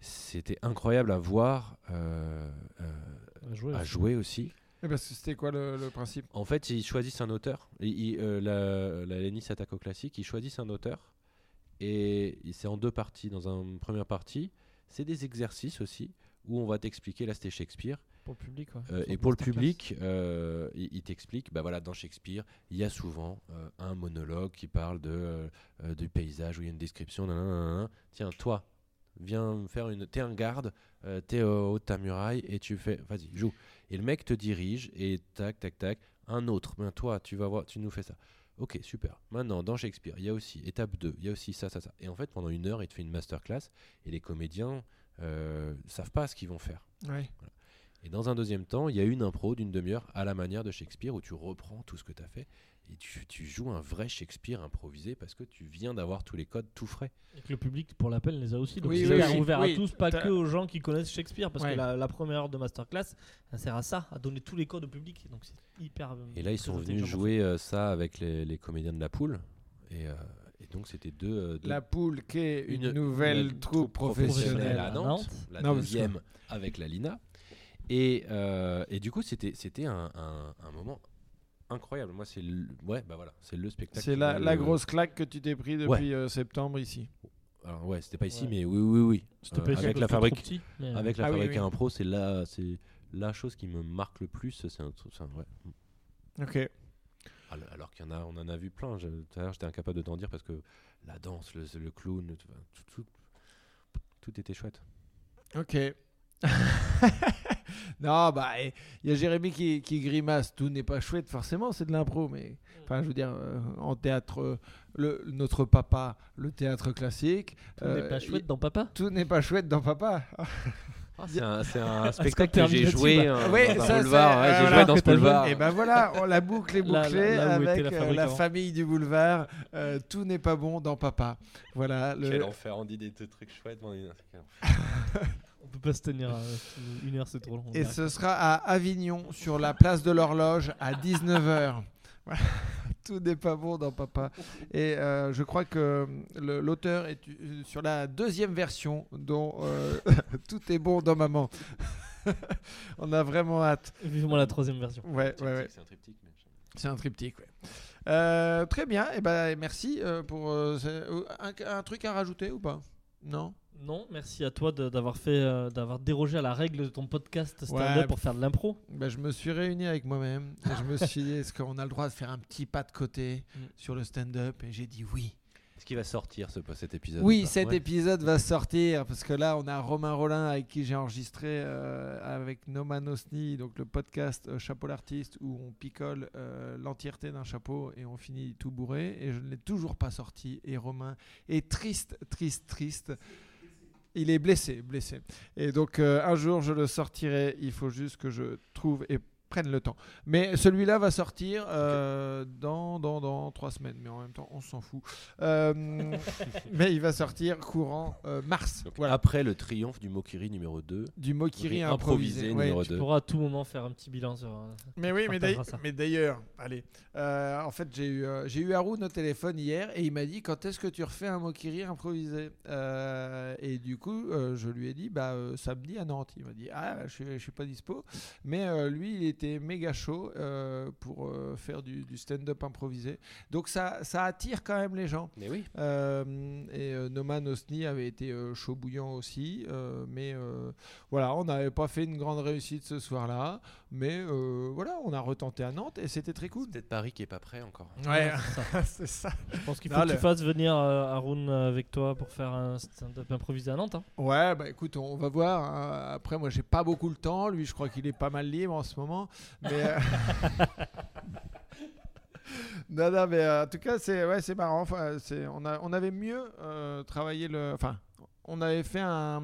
c'était incroyable à voir, euh, euh, à jouer. à aussi. jouer aussi. Eh, parce que c'était quoi le, le principe? En fait, ils choisissent un auteur. Et ils- euh, la, la LNI s'attaque au classique. Ils choisissent un auteur. Et c'est en deux parties. Dans une première partie, c'est des exercices aussi où on va t'expliquer. Là, c'était Shakespeare. Pour le public. ouais. Euh, et pour le public, euh, il, il t'explique, bah voilà, dans Shakespeare, il y a souvent euh, un monologue qui parle de, du paysage où il y a une description. Tiens, toi, viens faire une. T'es un garde, t'es au haut de ta muraille et tu fais. Vas-y, joue. Et le mec te dirige et tac, tac, tac. Un autre, ben toi, tu vas voir, tu nous fais ça. Ok, super. Maintenant, dans Shakespeare, il y a aussi étape 2, il y a aussi ça, ça, ça. Et en fait, pendant une heure, il te fait une masterclass et les comédiens savent pas ce qu'ils vont faire. Ouais. Et dans un deuxième temps, il y a une impro d'une demi-heure à la manière de Shakespeare où tu reprends tout ce que tu as fait et tu, tu joues un vrai Shakespeare improvisé parce que tu viens d'avoir tous les codes tout frais. Et que le public, pour l'appel, les a aussi. Donc Oui, c'est oui, ouvert- oui. ouvert Oui, à tous, pas que aux gens qui connaissent Shakespeare. Parce Ouais. que la, la première heure de masterclass, ça sert à ça, à donner tous les codes au public. Donc c'est hyper. euh, Et là, ils sont venus jouer euh, ça avec les, les comédiens de la poule. Et, euh, et donc, c'était deux, deux- La poule qui est une, Une nouvelle nouvelle troupe troupe professionnelle professionnelle. à à Nantes, la Non, deuxième avec la Lina. Et, euh, et du coup, c'était c'était un, un- un moment incroyable. Moi, c'est le, ouais, bah voilà, c'est le spectacle. C'est la, grosse claque que tu t'es pris depuis euh, septembre ici. Alors ouais, c'était pas ici, Ouais. mais oui, oui, oui. C'était Euh, pas ici à avec la trop fabrique, petit, mais, euh, avec la Ah fabrique à impro, c'est la, c'est la chose qui me marque le plus. C'est un, truc- c'est un- ouais. Ok. Alors, alors qu'il y en a, on en a vu plein. Je- Tout à l'heure, j'étais incapable de t'en dire parce que la danse, le, le clown, tout, tout, tout, tout était chouette. Ok. non, bah, il y a Jérémy qui, qui grimace. Tout n'est pas chouette, forcément, c'est de l'impro. Mais, enfin, je veux dire, euh, en théâtre, euh, le, notre papa, le théâtre classique. tout n'est euh, pas chouette dans Papa. Tout n'est pas chouette dans papa. c'est un, c'est un spectacle que j'ai joué Oui, dans ça, boulevard. ouais, j'ai voilà, joué dans ce boulevard. Et ben voilà, on la boucle est bouclée là avec la famille du boulevard. Euh, tout n'est pas bon dans papa. Voilà. Le... Quel enfer, on dit des trucs chouettes. on dit- peut pas se tenir euh, une heure, c'est trop long. on Et ce sera à Avignon, sur la place de l'horloge, à 19h. Tout n'est pas bon dans Papa. Et euh, je crois que le- l'auteur est euh, sur la deuxième version, dont euh, Tout est bon dans Maman. On a vraiment hâte. Vivement la troisième version. Ouais, ouais, ouais. C'est un triptyque. mais- C'est un triptyque, ouais. Euh, très bien. Et ben merci euh, pour euh, euh, un truc à rajouter ou pas? Non? Non, merci à toi d'avoir fait, euh, d'avoir dérogé à la règle de ton podcast stand-up Ouais. pour faire de l'impro. Ben, je me suis réuni avec moi-même et je me suis dit est-ce qu'on a le droit de faire un petit pas de côté Mm. sur le stand-up? Et j'ai dit oui. Est-ce qu'il va sortir ce, cet épisode Oui, cet Ouais. épisode va sortir parce que là, on a Romain Rollin avec qui j'ai enregistré euh, avec Noma Nosni, donc le podcast euh, Chapeau l'artiste où on picole euh, l'entièreté d'un chapeau et on finit tout bourré. Et je ne l'ai toujours pas sorti. Et Romain est triste, triste, triste. Il est blessé, blessé. Et donc euh, un jour, je le sortirai. Il faut juste que je trouve et prenne le temps. Mais celui-là va sortir euh, dans, dans, dans trois semaines. Mais en même temps, on s'en fout. Euh, mais il va sortir courant euh, mars. Donc, voilà. Après le triomphe du Mokiri numéro 2. Du Mokiri improvisé improvisé. ouais. numéro Tu 2. pourras à tout moment faire un petit bilan sur. Mais oui, mais d'ailleurs- ça. mais d'ailleurs, allez. Euh, en fait, j'ai eu, euh, j'ai eu Haroun au téléphone hier et il m'a dit quand est-ce que tu refais un Mokiri improvisé? Euh, Et du coup, euh, je lui ai dit bah, euh, samedi à Nantes. Il m'a dit ah, je suis, je suis pas dispo. Mais euh, lui, il était méga chaud euh, pour euh, faire du, du stand-up improvisé. Donc ça, ça attire quand même les gens. Mais oui. Euh, et Noman Osni avait été chaud bouillant aussi. mais voilà, on n'avait pas fait une grande réussite ce soir-là. Mais euh, voilà, on a retenté à Nantes et c'était très cool. C'est peut-être Paris qui est pas prêt encore. Ouais, c'est ça. Je pense qu'il Non, faut que le- tu fasses venir euh, Haroun euh, avec toi pour faire un stand-up improvisé à Nantes. hein. Ouais, bah écoute, on va voir. hein. Après, moi, j'ai pas beaucoup le temps. Lui, je crois qu'il est pas mal libre en ce moment. Mais. euh, non, non, mais euh, en tout cas, c'est ouais, c'est marrant. Enfin, c'est, on, a, on avait mieux euh, travaillé le. Enfin, on avait fait un,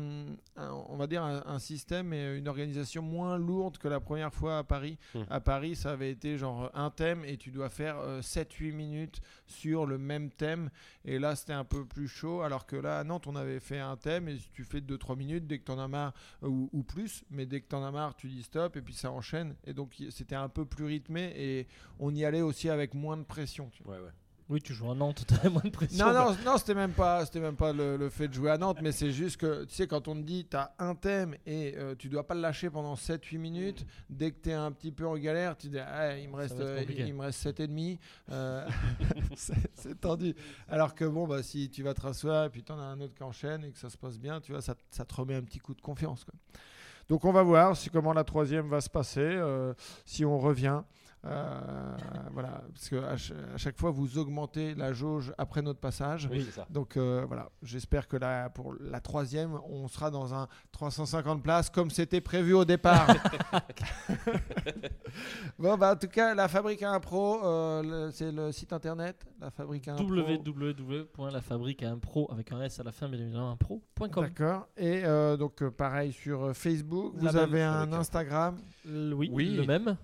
un- on va dire un, un système et une organisation moins lourde que la première fois à Paris. Hmm. À Paris, ça avait été genre un thème et tu dois faire 7-8 minutes sur le même thème. Et là, c'était un peu plus chaud. Alors que là, à Nantes, on avait fait un thème et tu fais 2-3 minutes dès que tu en as marre euh, ou, ou plus. Mais dès que tu en as marre, tu dis stop et puis ça enchaîne. Et donc, c'était un peu plus rythmé et on y allait aussi avec moins de pression. tu vois. Ouais, ouais. Oui, tu joues à Nantes, t'as moins de pression. Non, non, non c'était même pas, c'était même pas le, le fait de jouer à Nantes, mais c'est juste que, tu sais, quand on te dit, tu as un thème et euh, tu dois pas le lâcher pendant 7-8 minutes, dès que tu es un petit peu en galère, tu dis, ah, il me reste, euh, il me reste 7,5. Euh, c'est tendu. Alors que, bon, bah, si tu vas te rasseoir et puis tu en as un autre qui enchaîne et que ça se passe bien, tu vois, ça, ça te remet un petit coup de confiance. quoi. Donc, on va voir si, comment la troisième va se passer, euh, si on revient. Euh, voilà, parce que à ch- à chaque fois vous augmentez la jauge après notre passage. Oui, c'est ça. Donc euh, voilà, j'espère que là, pour la troisième, on sera dans un 350 places comme c'était prévu au départ. bon, bah en tout cas, la Fabrique à Impro, euh, c'est le site internet, la Fabrique à Impro. www.lafabriqueimpro avec un S à la fin, bien évidemment, impro.com. D'accord. Et euh, donc pareil sur Facebook, vous La avez un Instagram? L- Oui, Oui. le même.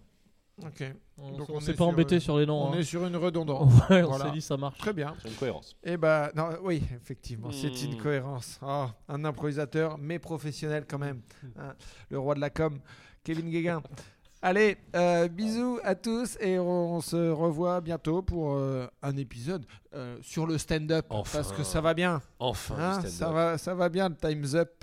Ok. On, Donc on on s'est est pas embêté sur les noms. On hein. est sur une redondance. Ouais, on Voilà. s'est dit ça marche. Très bien. C'est une cohérence. Et bah non, oui, effectivement, c'est Hmm. une cohérence. Oh, un improvisateur, mais professionnel quand même. Hein, le roi de la com, Kevin Guéguin. Allez, euh, bisous à tous et on se revoit bientôt pour euh, un épisode euh, sur le stand-up Enfin. parce que ça va bien. Enfin, hein, le ça va, ça va bien le Time's Up.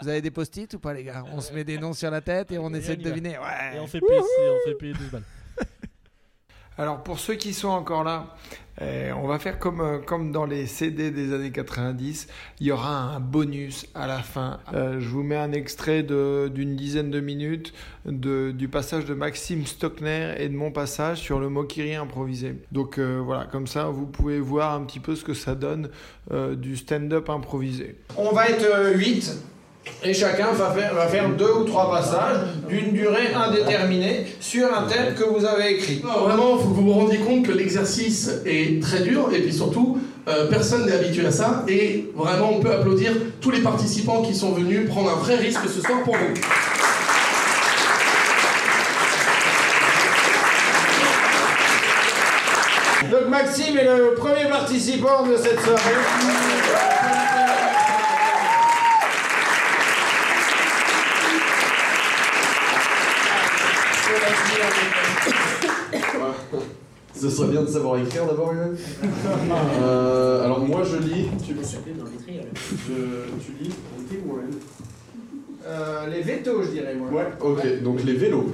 Vous avez des post-it ou pas les gars? On se met des noms sur la tête et on Et essaie on de deviner. Ouais. Et on fait payer, on fait payer 12 balles. Alors pour ceux qui sont encore là, euh, on va faire comme, euh, comme dans les CD des années 90, il y aura un bonus à la fin. Euh, je vous mets un extrait d'une dizaine de minutes de, du passage de Maxime Stockner et de mon passage sur le Mokiri improvisé. Donc euh, voilà, comme ça vous pouvez voir un petit peu ce que ça donne du stand-up improvisé. On va être 8 et chacun va faire, va faire deux ou trois passages d'une durée indéterminée sur un thème que vous avez écrit. Non, vraiment, il faut que vous vous rendiez compte que l'exercice est très dur et puis surtout, euh, personne n'est habitué à ça. Et vraiment, on peut applaudir tous les participants qui sont venus prendre un vrai risque ce soir pour vous. Donc Maxime est le premier participant de cette soirée. Ce serait bien de savoir écrire d'abord, Yoann? Euh, alors moi je lis. Tu, lis on écrit ou on lit Euh, les vétos, je dirais moi. Ouais, ok, donc les vélos.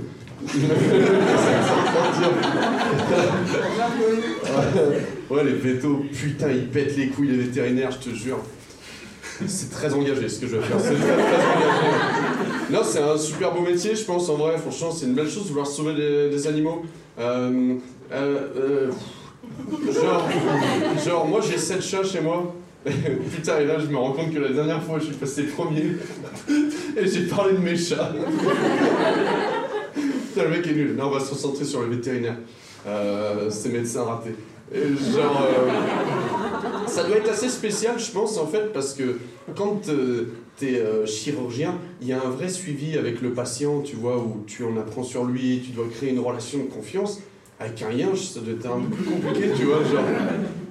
ouais, les vétos, putain, ils pètent les couilles les vétérinaires, je te jure. C'est très engagé ce que je vais faire, c'est très très engagé. Non, c'est un super beau métier, je pense, en vrai, franchement, c'est une belle chose de vouloir sauver des, des animaux. Euh, euh, euh, Genre, genre moi j'ai 7 chats chez moi. Putain, et là je me rends compte que la dernière fois je suis passé premier et j'ai parlé de mes chats. Putain, le mec est nul. Non, on va se concentrer sur le vétérinaire. Euh, ces médecins ratés. Et genre, euh, ça doit être assez spécial, je pense, en fait, parce que quand euh, t'es chirurgien, il y a un vrai suivi avec le patient, tu vois, où tu en apprends sur lui, tu dois créer une relation de confiance. Avec un yinche, ça doit être un peu plus compliqué, tu vois, genre,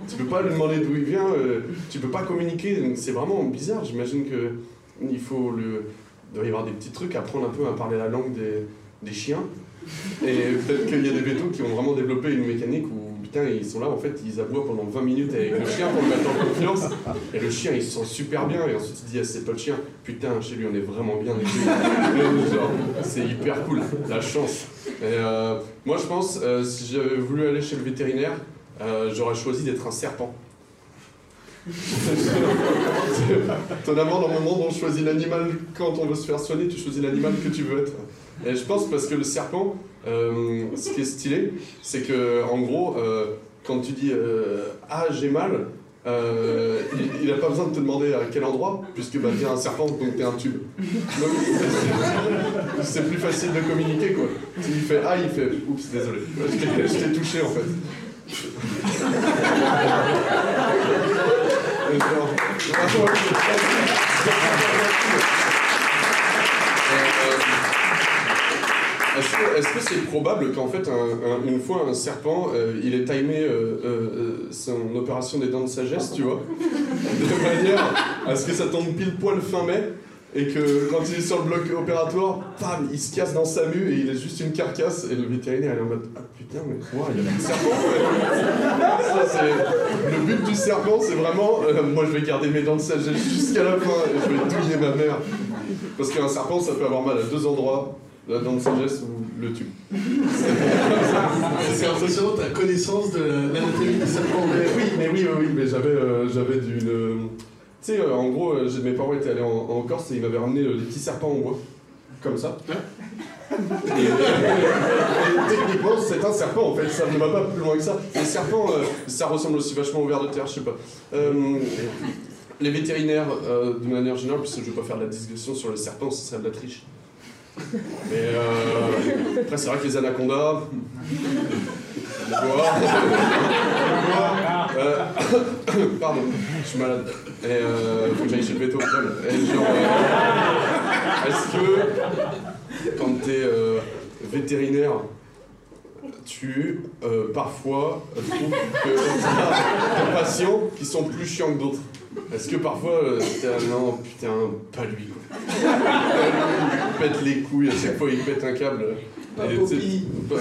tu peux pas lui demander d'où il vient, euh, tu peux pas communiquer, c'est vraiment bizarre. J'imagine que il faut le, il doit y avoir des petits trucs, apprendre un peu à parler la langue des, des chiens. Et peut-être qu'il y a des vétos qui ont vraiment développé une mécanique où, putain, ils sont là, en fait, ils aboient pendant 20 minutes avec le chien pour le mettre en confiance. Et le chien, il se sent super bien. Et ensuite, il dit, ah, c'est pas le chien. Putain, chez lui, on est vraiment bien. c'est hyper cool. La chance. Et euh, moi, je pense, euh, si j'avais voulu aller chez le vétérinaire, euh, j'aurais choisi d'être un serpent. Étonnamment, dans moment où on choisit l'animal quand on veut se faire soigner, tu choisis l'animal que tu veux être. Et je pense parce que le serpent, euh, ce qui est stylé, c'est que en gros, euh, quand tu dis euh, ah j'ai mal, euh, il n'a pas besoin de te demander à quel endroit, puisque bah, t'es un serpent donc t'es un tube. C'est- plus facile de communiquer quoi. Il fait ah, il fait oups désolé, je t'ai- touché en fait. Est-ce que c'est probable qu'en fait, un- un- une fois un serpent, euh, il ait timé euh, euh, son opération des dents de sagesse, tu vois, de manière à ce que ça tombe pile poil fin mai, et que quand il est sur le bloc opératoire, pam, il se casse dans sa mue et il a juste une carcasse, et le vétérinaire est en mode Ah putain, mais quoi, il y a un serpent Le but du serpent, c'est vraiment moi je vais garder mes dents de sagesse jusqu'à la fin et je vais douiller ma mère. Parce qu'un serpent, ça peut avoir mal à deux endroits de sagesse ou le tube. C'est impressionnant ta connaissance de l'anatomie du serpent. Mais oui, mais oui, oui, oui, mais j'avais, euh, j'avais d'une. euh, tu sais, euh, en gros, euh, mes parents étaient allés en, en Corse et ils m'avaient ramené euh, des petits serpents en bois, comme ça. Et, et techniquement, c'est un serpent en fait, ça ne va pas plus loin que ça. Les serpents, ça ressemble aussi vachement au ver de terre, je sais pas. Les vétérinaires, euh, de manière générale, puisque je ne veux pas faire de la digression sur les serpents, ce serait de la triche. Mais euh, après, c'est vrai que les anacondas. bois, euh, pardon, je suis malade. Et euh, faut que j'aille chez le veto. Et genre, est-ce que quand t'es vétérinaire, tu parfois trouves que t'as des patients qui sont plus chiants que d'autres? Est-ce que parfois euh, t'es ah non putain pas lui quoi. Il pète les couilles à chaque fois il pète un câble. Pas Et, Poppy. pas-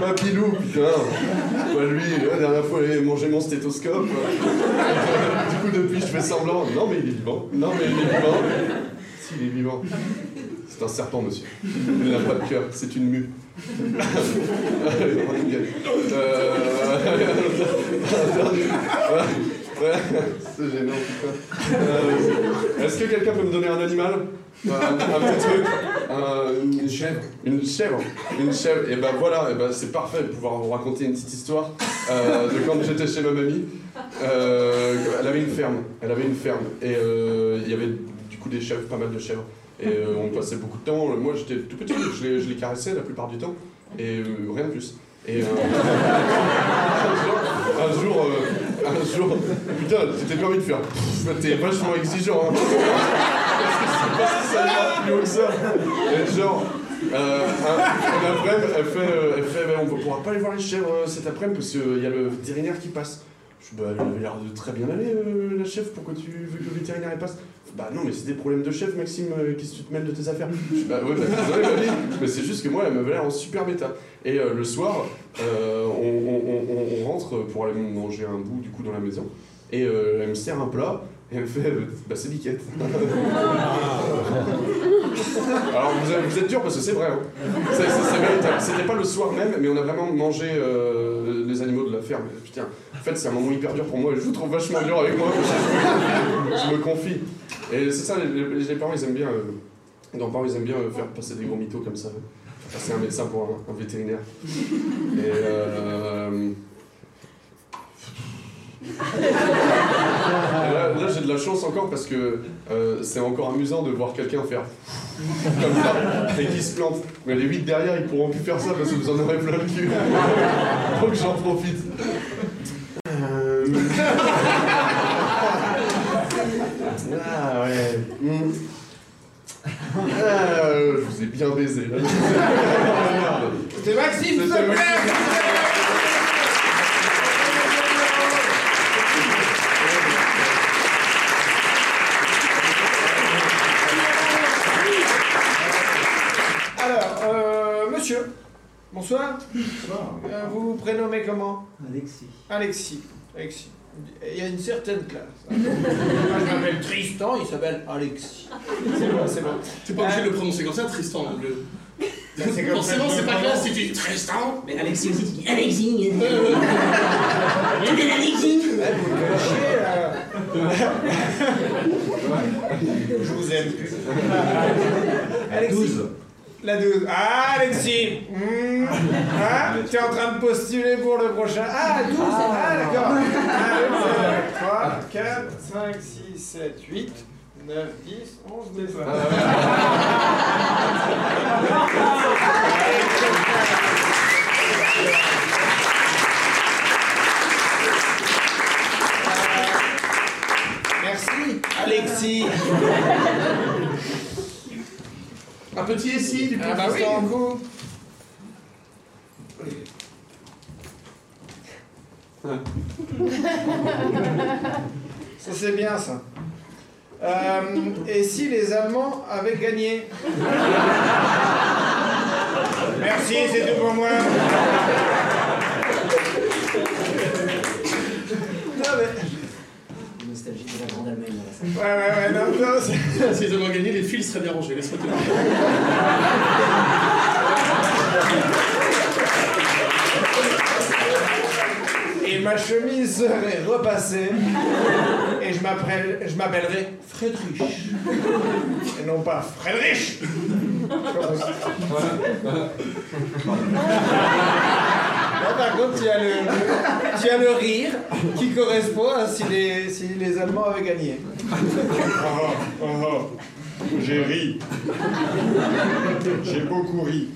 pas Pilou, putain. Pas lui, la dernière fois, il a mangé mon stéthoscope. du coup, depuis, je fais semblant. Non, mais il est vivant. Non, mais il est vivant. Si, il est vivant. C'est un serpent, monsieur. Il n'a pas de cœur, c'est une mue. Euh, c'est gênant, putain. Euh, Est-ce que quelqu'un peut me donner un animal? Un, un petit truc un- Une chèvre. Une chèvre. Une chèvre. Et ben voilà, et ben c'est parfait de pouvoir vous raconter une petite histoire euh, de quand j'étais chez ma mamie. Euh, elle avait une ferme. Elle avait une ferme. Et euh, il y avait du coup des chèvres, pas mal de chèvres. Et euh, on passait beaucoup de temps. Moi j'étais tout petit, je les, je les caressais la plupart du temps. Et euh, rien de plus. Et euh, un jour, euh, un jour, putain, t'es permis de faire. T'es vachement exigeant, hein. Parce que pas si ça ira plus haut que ça. Et genre, euh, après-midi, elle fait, euh, on ne pourra pas aller voir les chèvres euh, cet après-midi parce qu'il y a le vétérinaire qui passe. Je dis, bah, elle avait l'air de très bien aller, euh, la chef, pourquoi tu veux que le vétérinaire passe? Bah non, mais c'est des problèmes de chef, Maxime, euh, qu'est-ce que tu te mêles de tes affaires Je dis, bah ouais, bah désolé, mamie, mais c'est juste que moi, elle m'avait l'air en super méta. Et euh, le soir, euh, on, on- on- on rentre pour aller manger un bout du coup dans la maison, et euh, elle me sert un plat, et elle me fait, euh, bah c'est biquette. Alors vous, êtes- vous êtes dur parce que c'est vrai, hein. C'est- c'est- c'est véritable. C'était pas le soir même, mais on a vraiment mangé euh, les animaux de la ferme. Putain, en fait c'est un moment hyper dur pour moi, je vous trouve vachement dur avec moi, je me confie. Et c'est ça, les, parents ils aiment bien, euh, dans ils aiment bien euh, faire passer des gros mythos comme ça. C'est un médecin pour un, vétérinaire. Et euh, là, j'ai de la chance encore parce que euh, c'est encore amusant de voir quelqu'un faire comme ça et qui se plante. Mais les 8 derrière, ils pourront plus faire ça parce que vous en aurez plein le cul. Donc j'en profite. Euh, Ah ouais. Hmm. Ah, je vous ai bien baisé. là. C'était Maxime, Socrates. Maxime. Alors, euh, monsieur, bonsoir. Euh, vous vous prénommez comment? Alexis. Alexis. Alexis. Il y a une certaine classe. Moi, je m'appelle Tristan, il s'appelle Alexis. C'est bon, c'est bon. T'es pas obligé de le prononcer comme ça, Tristan. ça Forcément, c'est pas le classe si tu dis Tristan. Mais Alexis aussi, tu dis Alexis. Eh. Je vous aime. Alexis. La 12. Ah, Alexis Hmm. Ah, Tu es en train de postuler pour le prochain. Ah, la 12 Ah, d'accord. 1, 2, 3, 4, 5, 6, 7, 8, 9, 10, 11, 12. Merci, Alexis. Un petit ici, du coup. Ah bah oui, Tristan. du coup. Ça c'est bien ça. Euh, et si les Allemands avaient gagné? Merci, c'est tout pour moi. Non mais... Nostalgie de la Grande Allemagne. là, ça. Ouais, ouais, ouais, non, non, c'est- S'ils avaient gagné, les fils seraient bien rangés. Laisse-moi te dire. Et ma chemise serait repassée. Et je m'appelle- je m'appellerais Friedrich. Et non pas Friedrich. Là, par contre, tu as, le, tu as le rire qui correspond à si les, si les Allemands avaient gagné. Oh, oh, oh. J'ai ri. J'ai beaucoup ri.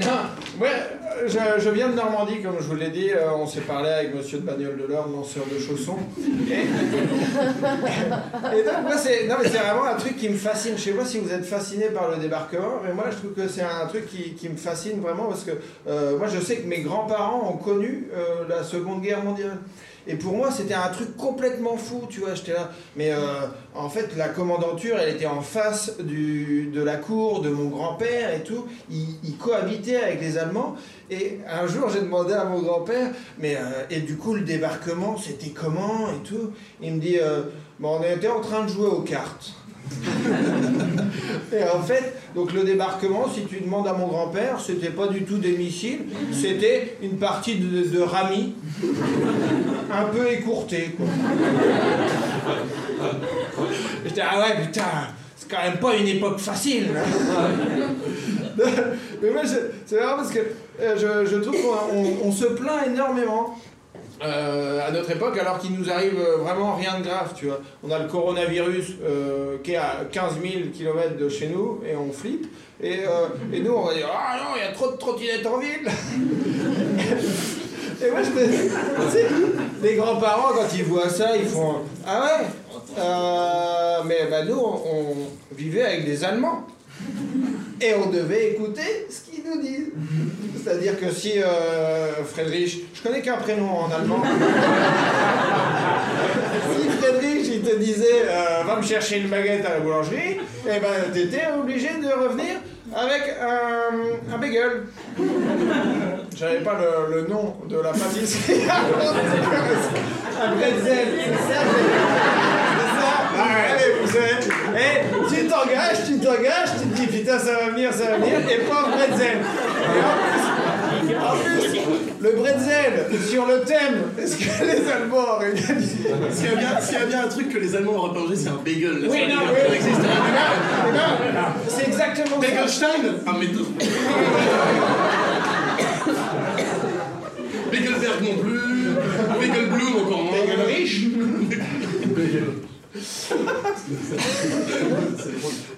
Non, ouais, je, viens de Normandie, comme je vous l'ai dit. euh, on s'est parlé avec monsieur de Bagnole de l'Orne, lanceur de chaussons. Et, donc, c'est, vraiment un truc qui me fascine. Je sais pas si vous êtes fasciné par le débarquement, mais moi, je trouve que c'est un truc qui, qui me fascine vraiment parce que euh, moi, je sais que mes grands-parents ont connu euh, la Seconde Guerre mondiale. Et pour moi, c'était un truc complètement fou, tu vois. J'étais là. Mais euh, en fait, la commandanture, elle était en face de la cour de mon grand-père et tout. Il, il cohabitait avec les Allemands. Et un jour, j'ai demandé à mon grand-père, mais euh, et du coup, le débarquement, c'était comment et tout. Il me dit, euh, bon, on était en train de jouer aux cartes. Et en fait, donc le débarquement, si tu demandes à mon grand-père, c'était pas du tout des missiles, c'était une partie de, rami, un peu écourtée. J'étais, ah ouais, putain, c'est quand même pas une époque facile. Mais moi, c'est marrant parce que euh, je, trouve qu'on on- on se plaint énormément. Euh, à notre époque, alors qu'il nous arrive euh, vraiment rien de grave, tu vois. On a le coronavirus euh, qui est à 15 000 km de chez nous et on flippe. Et, nous, on va dire Ah non, il y a trop de trottinettes en ville Et moi, je me les grands-parents, quand ils voient ça, ils font Ah ouais Mais bah, nous, on, vivait avec des Allemands. Et on devait écouter ce nous disent. C'est-à-dire que si euh, Friedrich, je connais qu'un prénom en allemand. si Friedrich, il te disait euh, va me chercher une baguette à la boulangerie, et ben t'étais obligé de revenir avec un, un bagel. J'avais pas le, le nom de la pâtisserie. un bretzel. C'est ça, c'est ça. Allez, vous savez. Et tu t'engages, tu t'engages, tu te dis putain ça va venir, ça va venir, et pas un bretzel. Et en plus, en plus, le bretzel sur le thème Est-ce que les Allemands auraient gagné S'il y, a bien- s'il y a bien un truc que les Allemands auraient pas mangé, c'est un bagel. là, Oui, non, oui. existe. Non, C'est exactement ça. Bagelstein Ah, mais non. Bagelberg non plus. Bagel Bloom encore moins. Bagel riche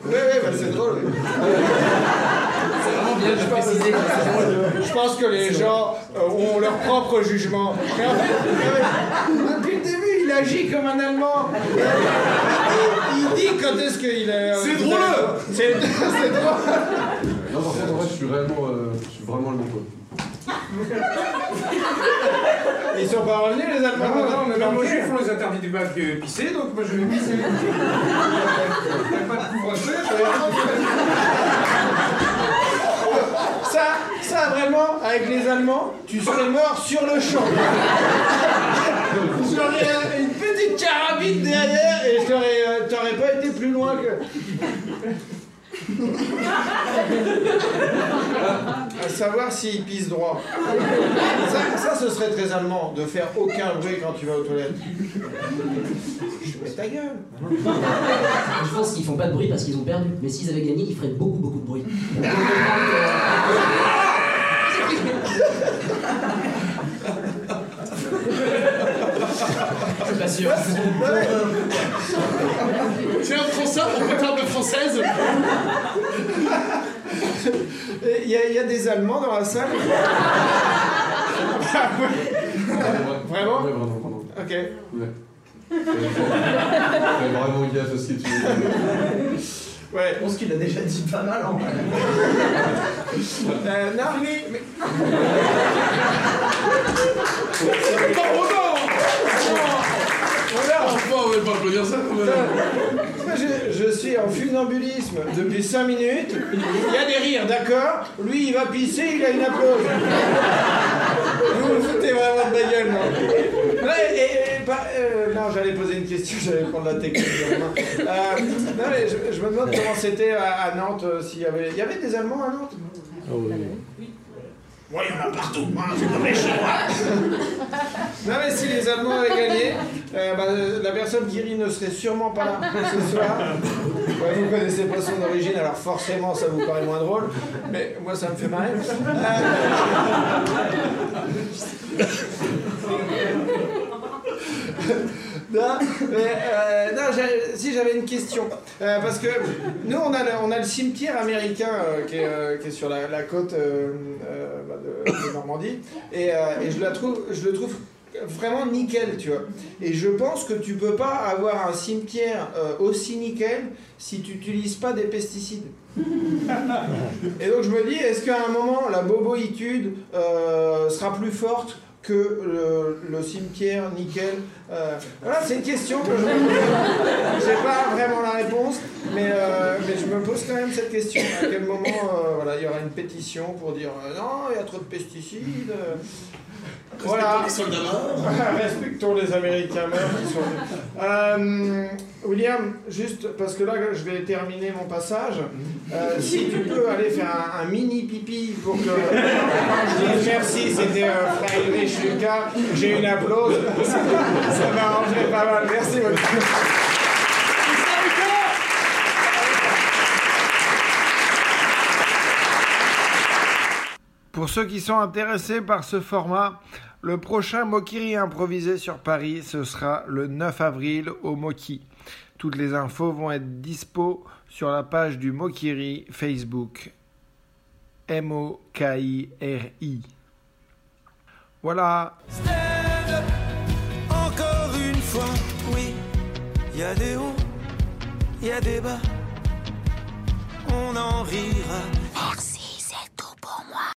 Oui, oui, bah c'est drôle. C'est vraiment bien de préciser que c'est drôle. Je pense que les gens euh, ont leur propre jugement. Mais en fait, euh, depuis le début, il agit comme un Allemand. Il dit quand est-ce qu'il est. C'est drôle C'est c'est drôle Non, par contre, en vrai, je suis vraiment, euh, je suis vraiment allemand, quoi. Ils sont pas revenus, les Allemands Non, non, mais le juifs, on les interdit du bac de pisser, donc moi je vais pisser. Pas de couvre-feu, Ça, ça vraiment, avec les Allemands, tu serais mort sur le champ. J'aurais une petite carabine derrière et euh, t'aurais pas été plus loin que. À savoir s'ils pissent droit. Ça, ça, ce serait très allemand, de faire aucun bruit quand tu vas aux toilettes. Je mets ta gueule. Je pense qu'ils font pas de bruit parce qu'ils ont perdu. Mais s'ils avaient gagné, ils feraient beaucoup, beaucoup de bruit. Je suis pas sûr. Tiens, prends ça pour ta table française. Il y, a- il y a des Allemands dans la salle? Vraiment? Ouais, vraiment, vraiment. Ok. Ouais. Fais vraiment gaffe à ce que tu dis. Ouais. Je pense qu'il a déjà dit pas mal en vrai. Euh, mais. Voilà. Pas applaudir ça quand même. Moi, je, je suis en funambulisme depuis 5 minutes. Il y a des rires, d'accord Lui, il va pisser, il a une applause. Vous vous foutez vraiment de ma gueule, non Ouais, et, et pas- euh, Non, j'allais poser une question, j'allais prendre la technique. Euh, non, mais je, je me demande comment c'était à, à Nantes, euh, s'il y avait... Il y avait des Allemands à Nantes Ouais, il y en a partout, hein, c'est comme les Chinois. Non mais si les Allemands avaient gagné, euh, bah, euh, la personne qui rit ne serait sûrement pas là ce soir. Ouais, vous connaissez pas son origine, alors forcément ça vous paraît moins drôle, mais moi ça me fait marrer. Euh, non, mais, euh, si j'avais une question, Euh, parce que nous on a le, cimetière américain euh, qui, est, sur la, côte bah, de, Normandie, et, je, je le trouve vraiment nickel, tu vois. Et je pense que tu peux pas avoir un cimetière aussi nickel si tu n'utilises pas des pesticides. Et donc je me dis, est-ce qu'à un moment la boboïtude sera plus forte que le, le cimetière nickel Euh, Voilà, c'est une question que je me pose. Pas vraiment la réponse, mais, euh, mais je me pose quand même cette question. À quel moment euh, voilà, il y aura une pétition pour dire non, il y a trop de pesticides. Voilà. Les soldats morts. Respectons les Américains morts qui sont venus. Euh, William, juste parce que là je vais terminer mon passage, euh, si tu peux aller faire un, un mini pipi pour que je dise merci, c'était euh, Friedrich Lucas, j'ai une applause, ça, ça m'arrangerait pas mal. Merci beaucoup. Pour ceux qui sont intéressés par ce format, le prochain Mokiri improvisé sur Paris, ce sera le 9 avril au Moki. Toutes les infos vont être dispo sur la page du Mokiri Facebook. M-O-K-I-R-I. Voilà. Encore une fois, oui. Y a des hauts, y a des bas. On en rira